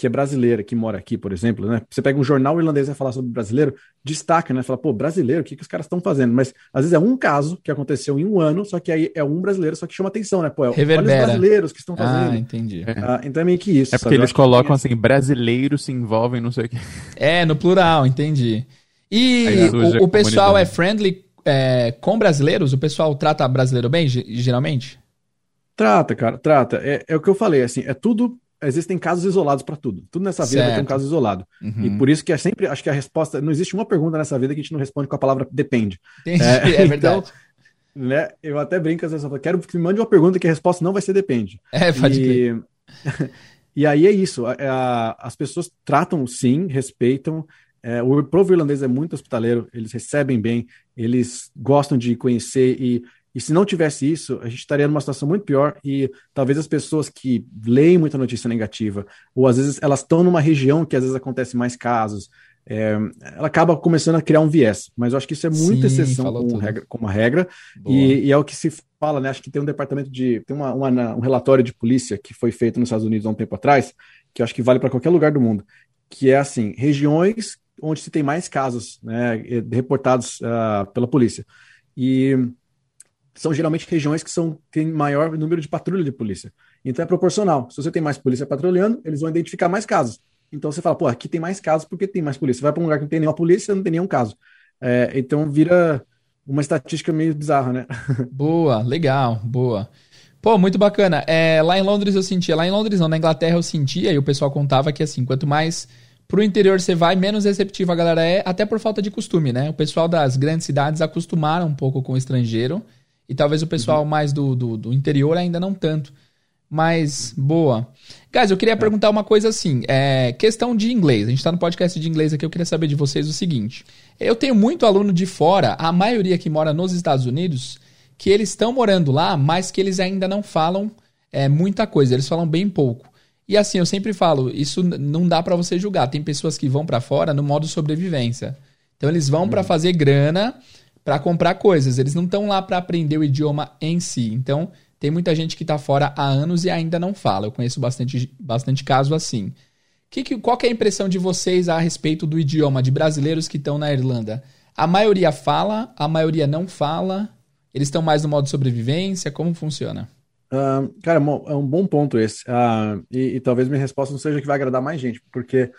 Que é brasileira, que mora aqui, por exemplo, né? Você pega um jornal irlandês e vai falar sobre brasileiro, destaca, né? Fala, pô, brasileiro, o que, que os caras estão fazendo? Mas às vezes é um caso que aconteceu em um ano, só que aí é um brasileiro, só que chama atenção, né? Pô, é, olha os brasileiros que estão ah, fazendo. Ah, entendi. Ah, então é meio que isso. É porque eles colocam assim, brasileiros se envolvem, não sei o quê. É, no plural, entendi. E o, o pessoal é friendly é, com brasileiros? O pessoal trata brasileiro bem, geralmente? Trata, cara, trata. É, é o que eu falei, assim, é tudo existem casos isolados para tudo. Tudo nessa vida certo. vai ter um caso isolado. Uhum. E por isso que é sempre, acho que a resposta, não existe uma pergunta nessa vida que a gente não responde com a palavra depende. Entendi, é, *laughs* é verdade. Então, né, eu até brinco às vezes, eu quero que me mande uma pergunta que a resposta não vai ser depende. É, pode e, *laughs* e aí é isso, a, a, as pessoas tratam sim, respeitam, é, o povo irlandês é muito hospitaleiro, eles recebem bem, eles gostam de conhecer e e se não tivesse isso, a gente estaria numa situação muito pior e talvez as pessoas que leem muita notícia negativa, ou às vezes elas estão numa região que às vezes acontece mais casos, é, ela acaba começando a criar um viés. Mas eu acho que isso é muita Sim, exceção como, regra, como regra, e, e, é o que se fala, né? Acho que tem um departamento de. tem uma, uma, um relatório de polícia que foi feito nos Estados Unidos há um tempo atrás, que eu acho que vale para qualquer lugar do mundo, que é assim: regiões onde se tem mais casos né, reportados uh, pela polícia. E são geralmente regiões que são, têm maior número de patrulha de polícia. Então é proporcional. Se você tem mais polícia patrulhando, eles vão identificar mais casos. Então você fala, pô, aqui tem mais casos porque tem mais polícia. Vai para um lugar que não tem nenhuma polícia, não tem nenhum caso. É, então vira uma estatística meio bizarra, né? *laughs* Boa, legal, boa. Pô, muito bacana. É, lá em Londres eu sentia, lá em Londres não, na Inglaterra eu sentia, e o pessoal contava que assim, quanto mais pro interior você vai, menos receptivo a galera é, até por falta de costume, né? O pessoal das grandes cidades acostumaram um pouco com o estrangeiro e talvez o pessoal uhum. mais do, do, do, interior ainda não tanto. Mas, boa. Guys, eu queria é. perguntar uma coisa assim. É, questão de inglês. A gente está no podcast de inglês aqui. Eu queria saber de vocês o seguinte. Eu tenho muito aluno de fora, a maioria que mora nos Estados Unidos, que eles estão morando lá, mas que eles ainda não falam é, muita coisa. Eles falam bem pouco. E assim, eu sempre falo, isso não dá para você julgar. Tem pessoas que vão para fora no modo sobrevivência. Então eles vão para uhum. fazer grana, para comprar coisas. Eles não estão lá para aprender o idioma em si. Então, tem muita gente que está fora há anos e ainda não fala. Eu conheço bastante, bastante caso assim. Que, que, qual que é a impressão de vocês a respeito do idioma de brasileiros que estão na Irlanda? A maioria fala, a maioria não fala? Eles estão mais no modo sobrevivência? Como funciona? Uh, cara, é um bom ponto esse. Uh, e, e, talvez minha resposta não seja que vai agradar mais gente, porque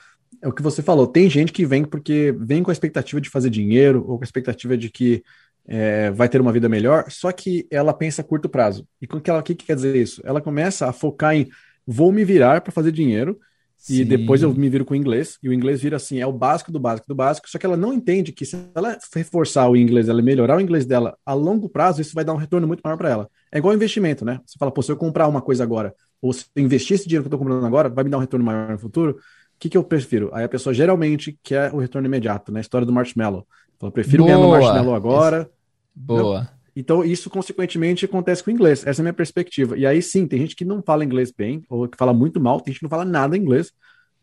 é o que você falou. Tem gente que vem porque vem com a expectativa de fazer dinheiro, ou com a expectativa de que é, vai ter uma vida melhor, só que ela pensa a curto prazo. E o que, ela, que, que quer dizer isso? Ela começa a focar em vou me virar para fazer dinheiro Sim. E depois eu me viro com o inglês, e o inglês vira assim, é o básico do básico do básico, só que ela não entende que se ela reforçar o inglês, ela melhorar o inglês dela a longo prazo, isso vai dar um retorno muito maior para ela. É igual investimento, né? Você fala, pô, se eu comprar uma coisa agora, ou se eu investir esse dinheiro que eu tô comprando agora, vai me dar um retorno maior no futuro, o que, que eu prefiro? Aí a pessoa geralmente quer o retorno imediato, né? A história do marshmallow. Então, eu prefiro Boa. ganhar no marshmallow agora. Boa. Não? Então, isso, consequentemente, acontece com o inglês. Essa é a minha perspectiva. E aí, sim, tem gente que não fala inglês bem, ou que fala muito mal, tem gente que não fala nada inglês,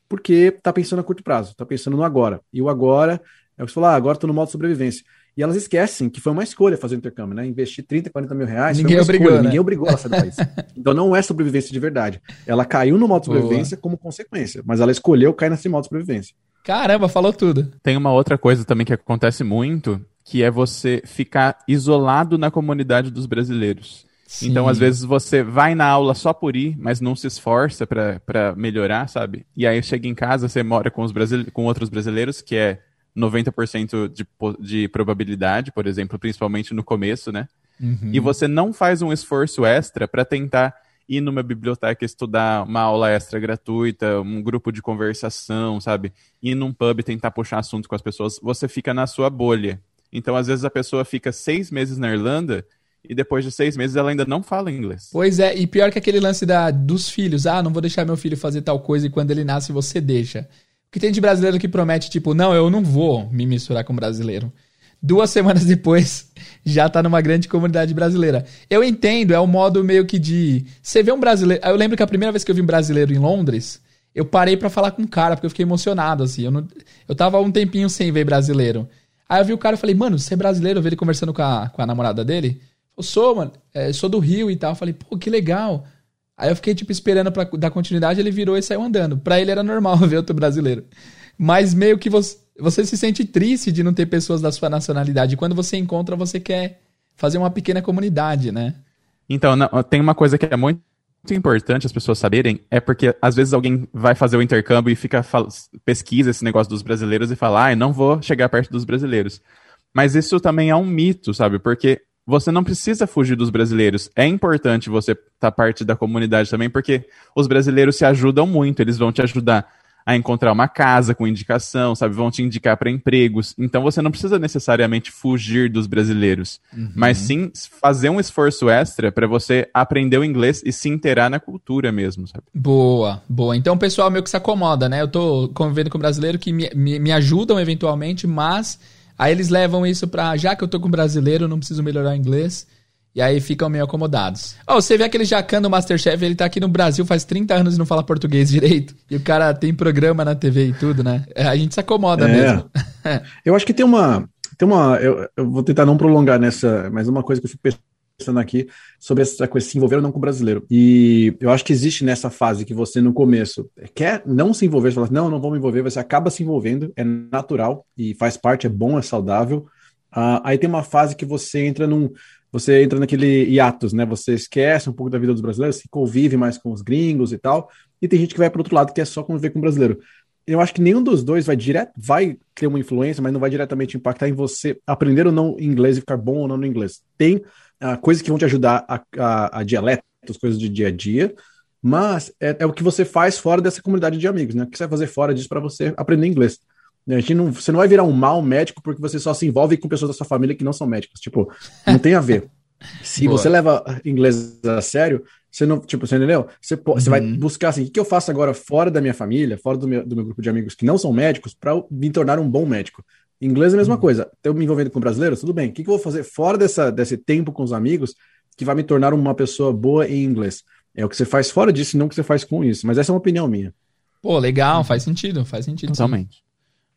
porque está pensando a curto prazo, está pensando no agora. E o agora é o que você falou, ah, agora estou no modo sobrevivência. E elas esquecem que foi uma escolha fazer o intercâmbio, né? Investir 30, 40 mil reais. Ninguém obrigou. Né? Ninguém obrigou ela a sair do país. *laughs* então não é sobrevivência de verdade. Ela caiu no modo sobrevivência Boa. como consequência, mas ela escolheu cair nesse modo sobrevivência. Caramba, falou tudo. Tem uma outra coisa também que acontece muito, que é você ficar isolado na comunidade dos brasileiros. Sim. Então, às vezes, você vai na aula só por ir, mas não se esforça para melhorar, sabe? E aí chega em casa, você mora com, os brasile... com outros brasileiros, que é 90% de, de probabilidade, por exemplo, principalmente no começo, né? Uhum. E você não faz um esforço extra para tentar ir numa biblioteca estudar uma aula extra gratuita, um grupo de conversação, sabe? Ir num pub tentar puxar assunto com as pessoas, você fica na sua bolha. Então, às vezes, a pessoa fica seis meses na Irlanda e depois de seis meses ela ainda não fala inglês. Pois é, e pior que aquele lance da, dos filhos. Ah, não vou deixar meu filho fazer tal coisa e quando ele nasce você deixa. O que tem de brasileiro que promete, tipo, não, eu não vou me misturar com brasileiro. Duas *laughs* semanas depois, já tá numa grande comunidade brasileira. Eu entendo, é um modo meio que de. Você vê um brasileiro. Eu lembro que a primeira vez que eu vi um brasileiro em Londres, eu parei para falar com o cara, porque eu fiquei emocionado, assim. Eu, não... eu tava um tempinho sem ver brasileiro. Aí eu vi o cara e falei, mano, você é brasileiro? Eu vi ele conversando com a, com a namorada dele. Eu sou, mano. É, sou do Rio e tal. Eu falei, pô, que legal. Aí eu fiquei, tipo, esperando pra dar continuidade, ele virou e saiu andando. Pra ele era normal *laughs* ver outro brasileiro. Mas meio que você, você se sente triste de não ter pessoas da sua nacionalidade. Quando você encontra, você quer fazer uma pequena comunidade, né? Então, não, tem uma coisa que é muito importante as pessoas saberem, é porque às vezes alguém vai fazer o intercâmbio e fica pesquisa esse negócio dos brasileiros e fala, ah, não vou chegar perto dos brasileiros. Mas isso também é um mito, sabe? Porque você não precisa fugir dos brasileiros. É importante você estar tá parte da comunidade também, porque os brasileiros se ajudam muito, eles vão te ajudar a encontrar uma casa com indicação, sabe? Vão te indicar para empregos. Então você não precisa necessariamente fugir dos brasileiros, uhum. mas sim fazer um esforço extra para você aprender o inglês e se inteirar na cultura mesmo, sabe? Boa, boa. Então o pessoal meio que se acomoda, né? Eu tô convivendo com brasileiro que me, me, me ajudam eventualmente, mas Aí eles levam isso pra, já que eu tô com brasileiro, não preciso melhorar inglês. E aí ficam meio acomodados. Oh, você vê aquele Jacan do Masterchef, ele tá aqui no Brasil faz 30 anos e não fala português direito. E o cara tem programa na TV e tudo, né? É, a gente se acomoda é. mesmo. eu acho que tem uma. Tem uma. Eu, eu, vou tentar não prolongar nessa, mas uma coisa que eu fico pensando aqui sobre essa coisa se envolver ou não com o brasileiro. E eu acho que existe nessa fase que você no começo quer não se envolver, você fala, não, não vou me envolver, você acaba se envolvendo, é natural e faz parte, é bom, é saudável. Uh, aí tem uma fase que você entra num. Você entra naquele hiatus, né? Você esquece um pouco da vida dos brasileiros, se convive mais com os gringos e tal. E tem gente que vai para outro lado que é só conviver com o brasileiro eu acho que nenhum dos dois vai direto, vai ter uma influência, mas não vai diretamente impactar em você aprender ou não inglês e ficar bom ou não no inglês. Tem coisas que vão te ajudar a, a, a dialetos, coisas de dia a dia, mas é, é, o que você faz fora dessa comunidade de amigos, né? O que você vai fazer fora disso para você aprender inglês? A gente não, você não vai virar um mau médico porque você só se envolve com pessoas da sua família que não são médicos. Tipo, não tem a ver. *laughs* Se Boa. você leva inglês a sério, você não, tipo, você entendeu? Você, uhum. você vai uhum. buscar assim, o que eu faço agora fora da minha família, fora do meu, do meu grupo de amigos que não são médicos, para me tornar um bom médico. Inglês é a mesma uhum. coisa. Eu me envolvendo com brasileiros, tudo bem. O que, que eu vou fazer fora dessa, desse tempo com os amigos que vai me tornar uma pessoa boa em inglês? É o que você faz fora disso e não o que você faz com isso. Mas essa é uma opinião minha. Pô, legal, faz sentido, faz sentido. Totalmente. Sim.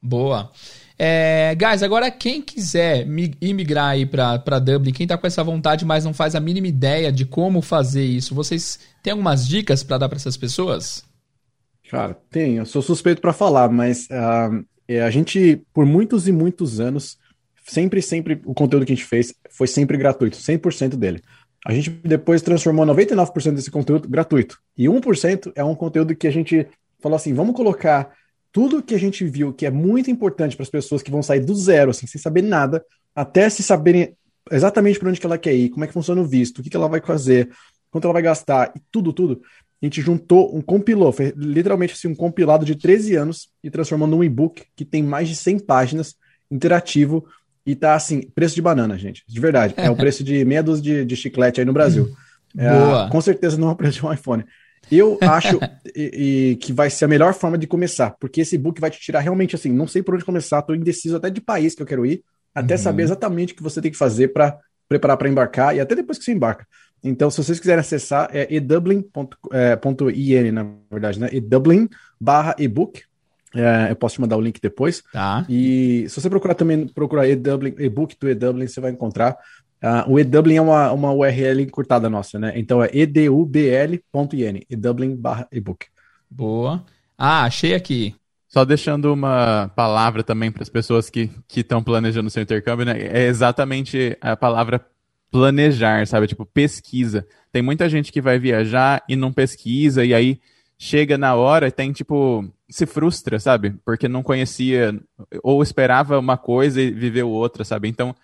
Boa. É, guys, agora quem quiser imigrar aí pra, pra Dublin, quem tá com essa vontade, mas não faz a mínima ideia de como fazer isso, vocês têm algumas dicas para dar para essas pessoas? Cara, tem. Eu sou suspeito para falar, mas uh, a gente, por muitos e muitos anos, sempre, sempre, o conteúdo que a gente fez foi sempre gratuito, 100% dele. A gente depois transformou 99% desse conteúdo gratuito. E 1% é um conteúdo que a gente falou assim: vamos colocar tudo que a gente viu que é muito importante para as pessoas que vão sair do zero, assim, sem saber nada, até se saberem exatamente para onde que ela quer ir, como é que funciona o visto, o que, que ela vai fazer, quanto ela vai gastar, e tudo, tudo. A gente juntou, um compilou, foi literalmente assim, um compilado de 13 anos e transformou num e-book que tem mais de 100 páginas, interativo, e tá assim, preço de banana, gente. De verdade. É o *laughs* preço de meia dúzia de, de chiclete aí no Brasil. É, Boa. com certeza não é o preço de um iPhone. Eu acho *laughs* e, e, que vai ser a melhor forma de começar, porque esse book vai te tirar realmente assim, não sei por onde começar, tô indeciso até de país que eu quero ir, até uhum. saber exatamente o que você tem que fazer para preparar para embarcar e até depois que você embarca. Então, se vocês quiserem acessar, é edublin.in, é, na verdade, né? edublin barra ebook. É, eu posso te mandar o link depois. Tá. E se você procurar também, procurar Edublin, ebook do Edublin, você vai encontrar. Uh, o Edublin é uma, uma URL encurtada nossa, né? Então é edubl.in, edublin barra ebook. Boa. Ah, achei aqui. Só deixando uma palavra também para as pessoas que estão planejando seu intercâmbio, né? É exatamente a palavra planejar, sabe? Tipo, pesquisa. Tem muita gente que vai viajar e não pesquisa, e aí chega na hora e tem, tipo, se frustra, sabe? Porque não conhecia, ou esperava uma coisa e viveu outra, sabe? Então,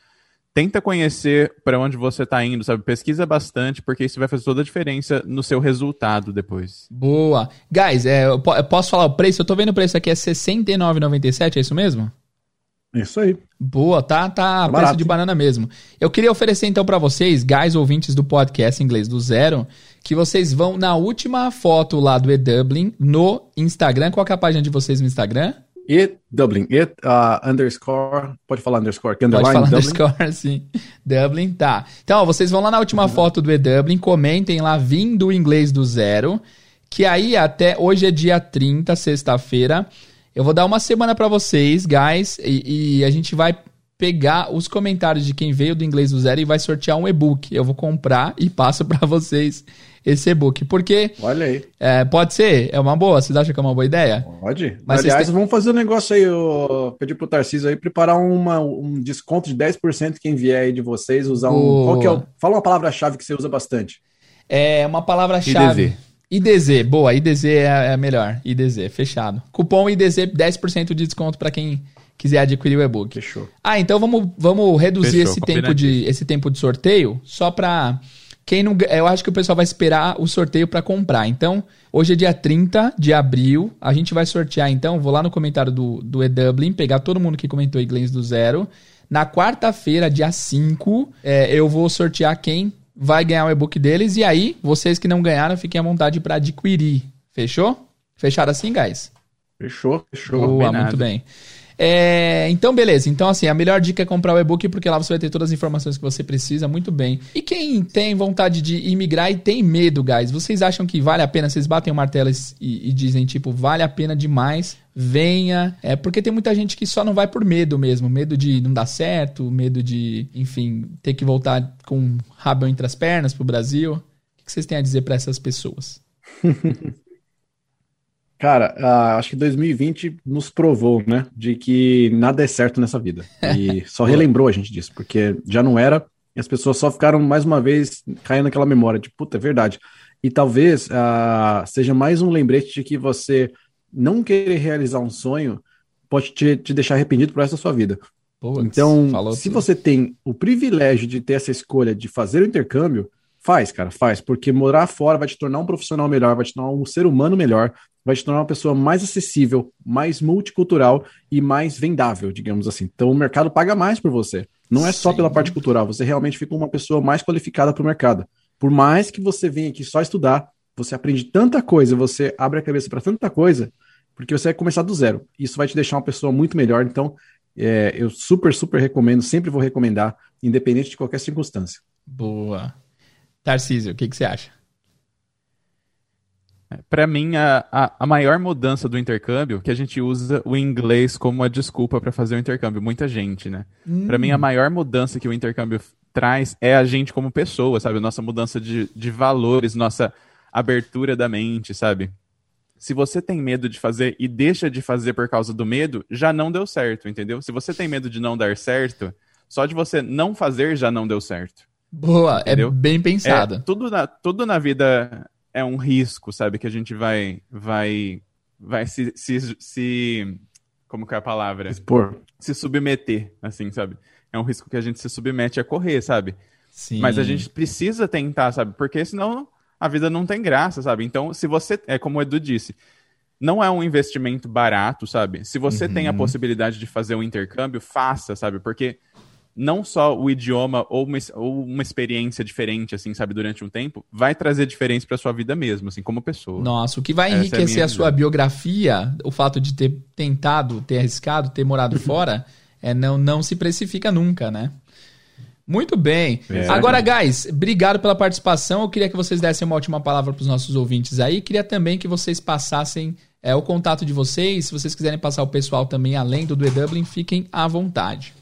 tenta conhecer para onde você está indo, sabe? Pesquisa bastante, porque isso vai fazer toda a diferença no seu resultado depois. Boa. Guys, é, eu posso falar o preço? Eu tô vendo o preço aqui, é R$69,97, é isso mesmo? Isso aí. Boa, tá, tá, tá preço de banana mesmo. Eu queria oferecer então para vocês, guys ouvintes do podcast inglês do zero, que vocês vão na última foto lá do eDublin no Instagram. Qual é a página de vocês no Instagram? E Dublin, it uh, underscore, pode falar underscore, que underline Pode falar Dublin. underscore, *laughs* sim. Dublin, tá. Então, ó, vocês vão lá na última uhum. foto do eDublin, comentem lá, vindo inglês do zero, que aí até hoje é dia 30, sexta-feira, eu vou dar uma semana para vocês, guys, e, e, a gente vai pegar os comentários de quem veio do inglês do zero e vai sortear um e-book. Eu vou comprar e passo para *laughs* vocês esse e-book. Porque. Olha aí. É, pode ser? É uma boa? Vocês acham que é uma boa ideia? Pode. Mas Aliás, têm... vamos fazer um negócio aí. Eu pedi pro Tarcísio aí preparar uma, um desconto de 10% quem vier aí de vocês. Usar um. Qual que é o... Fala uma palavra-chave que você usa bastante. É uma palavra-chave. IDZ, boa, IDZ é a é melhor. IDZ, fechado. Cupom IDZ, 10% de desconto para quem quiser adquirir o e-book. Fechou. Ah, então vamos, vamos reduzir Fechou, esse, tempo de, esse tempo de sorteio só para quem não. Eu acho que o pessoal vai esperar o sorteio para comprar. Então, hoje é dia 30 de abril. A gente vai sortear, então. Vou lá no comentário do, do eDublin, pegar todo mundo que comentou inglês do zero. Na quarta-feira, dia 5, é, eu vou sortear quem vai ganhar o e-book deles. E aí, vocês que não ganharam, fiquem à vontade para adquirir. Fechou? Fechado assim, guys? Fechou, fechou. Boa, muito bem. É, então, beleza. Então, assim, a melhor dica é comprar o e-book, porque lá você vai ter todas as informações que você precisa, muito bem. E quem tem vontade de imigrar e tem medo, guys, vocês acham que vale a pena? Vocês batem o martelo e, e dizem, tipo, vale a pena demais, venha. É porque tem muita gente que só não vai por medo mesmo. Medo de não dar certo, medo de, enfim, ter que voltar com um rabo entre as pernas pro Brasil. O que vocês têm a dizer para essas pessoas? *laughs* Cara, uh, acho que 2020 nos provou, né, de que nada é certo nessa vida. E *laughs* só relembrou a gente disso, porque já não era, e as pessoas só ficaram mais uma vez caindo naquela memória de puta, é verdade. E talvez uh, seja mais um lembrete de que você não querer realizar um sonho pode te, te deixar arrependido pro resto da sua vida. então, se tudo. você tem o privilégio de ter essa escolha de fazer o intercâmbio, faz, cara, faz, porque morar fora vai te tornar um profissional melhor, vai te tornar um ser humano melhor, vai te tornar uma pessoa mais acessível, mais multicultural e mais vendável, digamos assim. Então o mercado paga mais por você. Não é só Sim. pela parte cultural, você realmente fica uma pessoa mais qualificada para o mercado. Por mais que você venha aqui só estudar, você aprende tanta coisa, você abre a cabeça para tanta coisa, porque você vai começar do zero. Isso vai te deixar uma pessoa muito melhor. Então, é, eu super, super recomendo, sempre vou recomendar, independente de qualquer circunstância. Boa. Tarcísio, o que, que você acha? Para mim, a, a, a, maior mudança do intercâmbio, que a gente usa o inglês como a desculpa para fazer o intercâmbio, muita gente, né? Hum. Para mim, a maior mudança que o intercâmbio traz é a gente como pessoa, sabe? Nossa mudança de, de valores, nossa abertura da mente, sabe? Se você tem medo de fazer e deixa de fazer por causa do medo, já não deu certo, entendeu? Se você tem medo de não dar certo, só de você não fazer já não deu certo. Boa, é entendeu? é bem pensada. É, tudo, na, tudo na vida é um risco, sabe? Que a gente vai vai vai se, se, se como que é a palavra? Expor. Se submeter, assim, sabe? É um risco que a gente se submete a correr, sabe? Sim. Mas a gente precisa tentar, sabe? Porque senão a vida não tem graça, sabe? Então, se você, é como o Edu disse, não é um investimento barato, sabe? Se você uhum. tem a possibilidade de fazer um intercâmbio, faça, sabe? Porque não só o idioma ou uma, ou uma experiência diferente, assim, sabe, durante um tempo, vai trazer diferença para sua vida mesmo, assim, como pessoa. Nossa, o que vai enriquecer é a, a sua biografia, o fato de ter tentado, ter arriscado, ter morado *laughs* fora, é não, não se precifica nunca, né? Muito bem. É. Agora, guys, obrigado pela participação. Eu queria que vocês dessem uma última palavra para os nossos ouvintes aí. Queria também que vocês passassem é, o contato de vocês. Se vocês quiserem passar o pessoal também além do do Dublin, fiquem à vontade.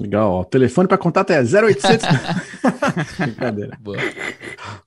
Legal, ó. O telefone para contato é 0800. *laughs* Brincadeira. Boa.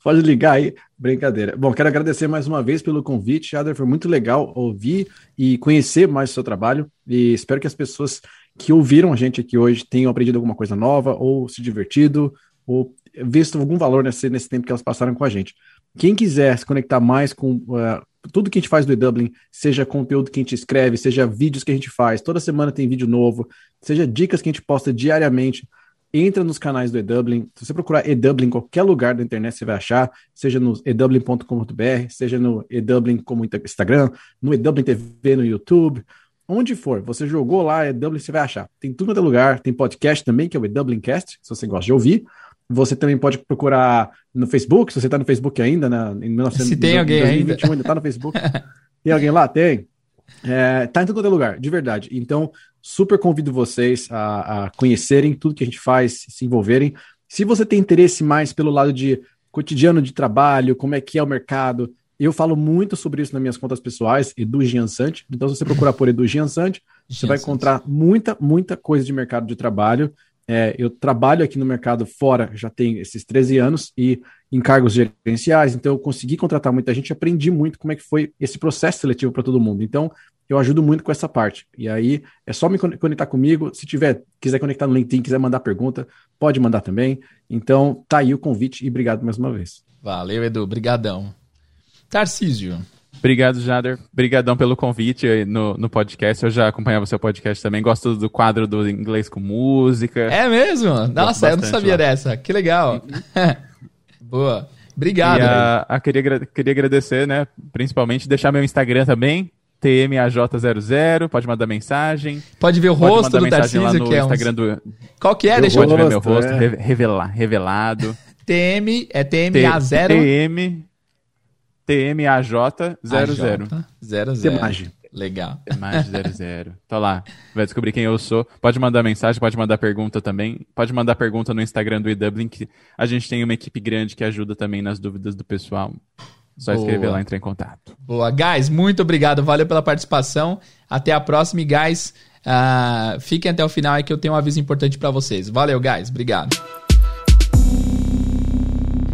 Pode ligar aí. Brincadeira. Bom, quero agradecer mais uma vez pelo convite, Adler. Foi muito legal ouvir e conhecer mais o seu trabalho. E espero que as pessoas que ouviram a gente aqui hoje tenham aprendido alguma coisa nova, ou se divertido, ou visto algum valor nesse, nesse tempo que elas passaram com a gente. Quem quiser se conectar mais com uh, tudo que a gente faz do E-Dublin, seja conteúdo que a gente escreve, seja vídeos que a gente faz, toda semana tem vídeo novo, seja dicas que a gente posta diariamente, entra nos canais do E-Dublin. Se você procurar E-Dublin em qualquer lugar da internet, você vai achar, seja no edublin.com.br, seja no E-Dublin como Instagram, no E-Dublin TV no YouTube, onde for, você jogou lá E-Dublin, você vai achar. Tem tudo quanto é lugar, tem podcast também, que é o E-Dublin Cast, se você gosta de ouvir. Você também pode procurar no Facebook, se você está no Facebook ainda, né, em 19, se tem alguém 2021, ainda está no Facebook. *laughs* tem alguém lá? Tem. É, tá em todo lugar, de verdade. Então, super convido vocês a, a, conhecerem tudo que a gente faz, se envolverem. Se você tem interesse mais pelo lado de cotidiano de trabalho, como é que é o mercado, eu falo muito sobre isso nas minhas contas pessoais, Edu Giansante. Então, se você procurar por Edu Giansante, você vai encontrar muita, muita coisa de mercado de trabalho. É, eu trabalho aqui no mercado fora, já tenho esses 13 anos e em cargos gerenciais, então eu consegui contratar muita gente, aprendi muito como é que foi esse processo seletivo para todo mundo. Então, eu ajudo muito com essa parte. E aí, é só me conectar comigo. Se tiver, quiser conectar no LinkedIn, quiser mandar pergunta, pode mandar também. Então, tá aí o convite e obrigado mais uma vez. Valeu, Edu. Obrigadão. Tarcísio. Obrigado, Jader. Obrigadão pelo convite no, no podcast. Eu já acompanhava o seu podcast também. Gosto do quadro do inglês com música. É mesmo? Nossa, eu não sabia lá. dessa. Que legal. *laughs* Boa. Obrigado. E a, a, queria, queria agradecer, né? Principalmente deixar meu Instagram também. TMAJ00, pode mandar mensagem. Pode ver o pode rosto do Tarcísio, que é Instagram um... do... Qual que é? Deixa eu ver meu rosto, é. revelado. *laughs* TM, é TMA0. TM, TMAJ00. 00. Temagem. Legal. Temagem 00. Tá lá. Vai descobrir quem eu sou. Pode mandar mensagem, pode mandar pergunta também. Pode mandar pergunta no Instagram do eDublin, que a gente tem uma equipe grande que ajuda também nas dúvidas do pessoal. Só Boa. escrever lá e entrar em contato. Boa. Guys, muito obrigado. Valeu pela participação. Até a próxima. E, guys, uh, fiquem até o final aí que eu tenho um aviso importante para vocês. Valeu, guys. Obrigado.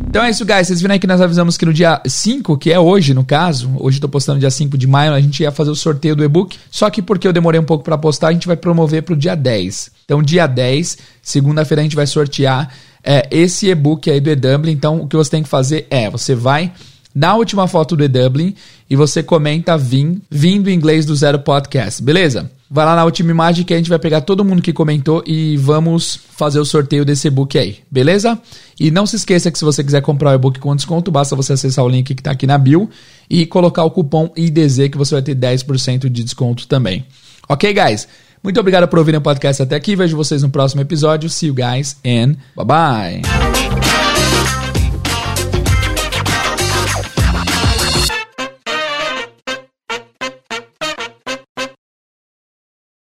Então é isso, guys. Vocês viram aí que nós avisamos que no dia 5, que é hoje, no caso, hoje eu tô postando dia 5 de maio, a gente ia fazer o sorteio do e-book. Só que porque eu demorei um pouco para postar, a gente vai promover pro dia 10. Então, dia 10, segunda-feira, a gente vai sortear é, esse e-book aí do e-Dublin. Então, o que você tem que fazer é, você vai na última foto do e-Dublin e você comenta vim, vindo inglês do Zero Podcast, beleza? Vai lá na última imagem que a gente vai pegar todo mundo que comentou e vamos fazer o sorteio desse e-book aí, beleza? E não se esqueça que se você quiser comprar o e-book com desconto, basta você acessar o link que está aqui na bio e colocar o cupom IDZ que você vai ter 10% de desconto também. Ok, guys? Muito obrigado por ouvirem o podcast até aqui. Vejo vocês no próximo episódio. See you guys and bye bye.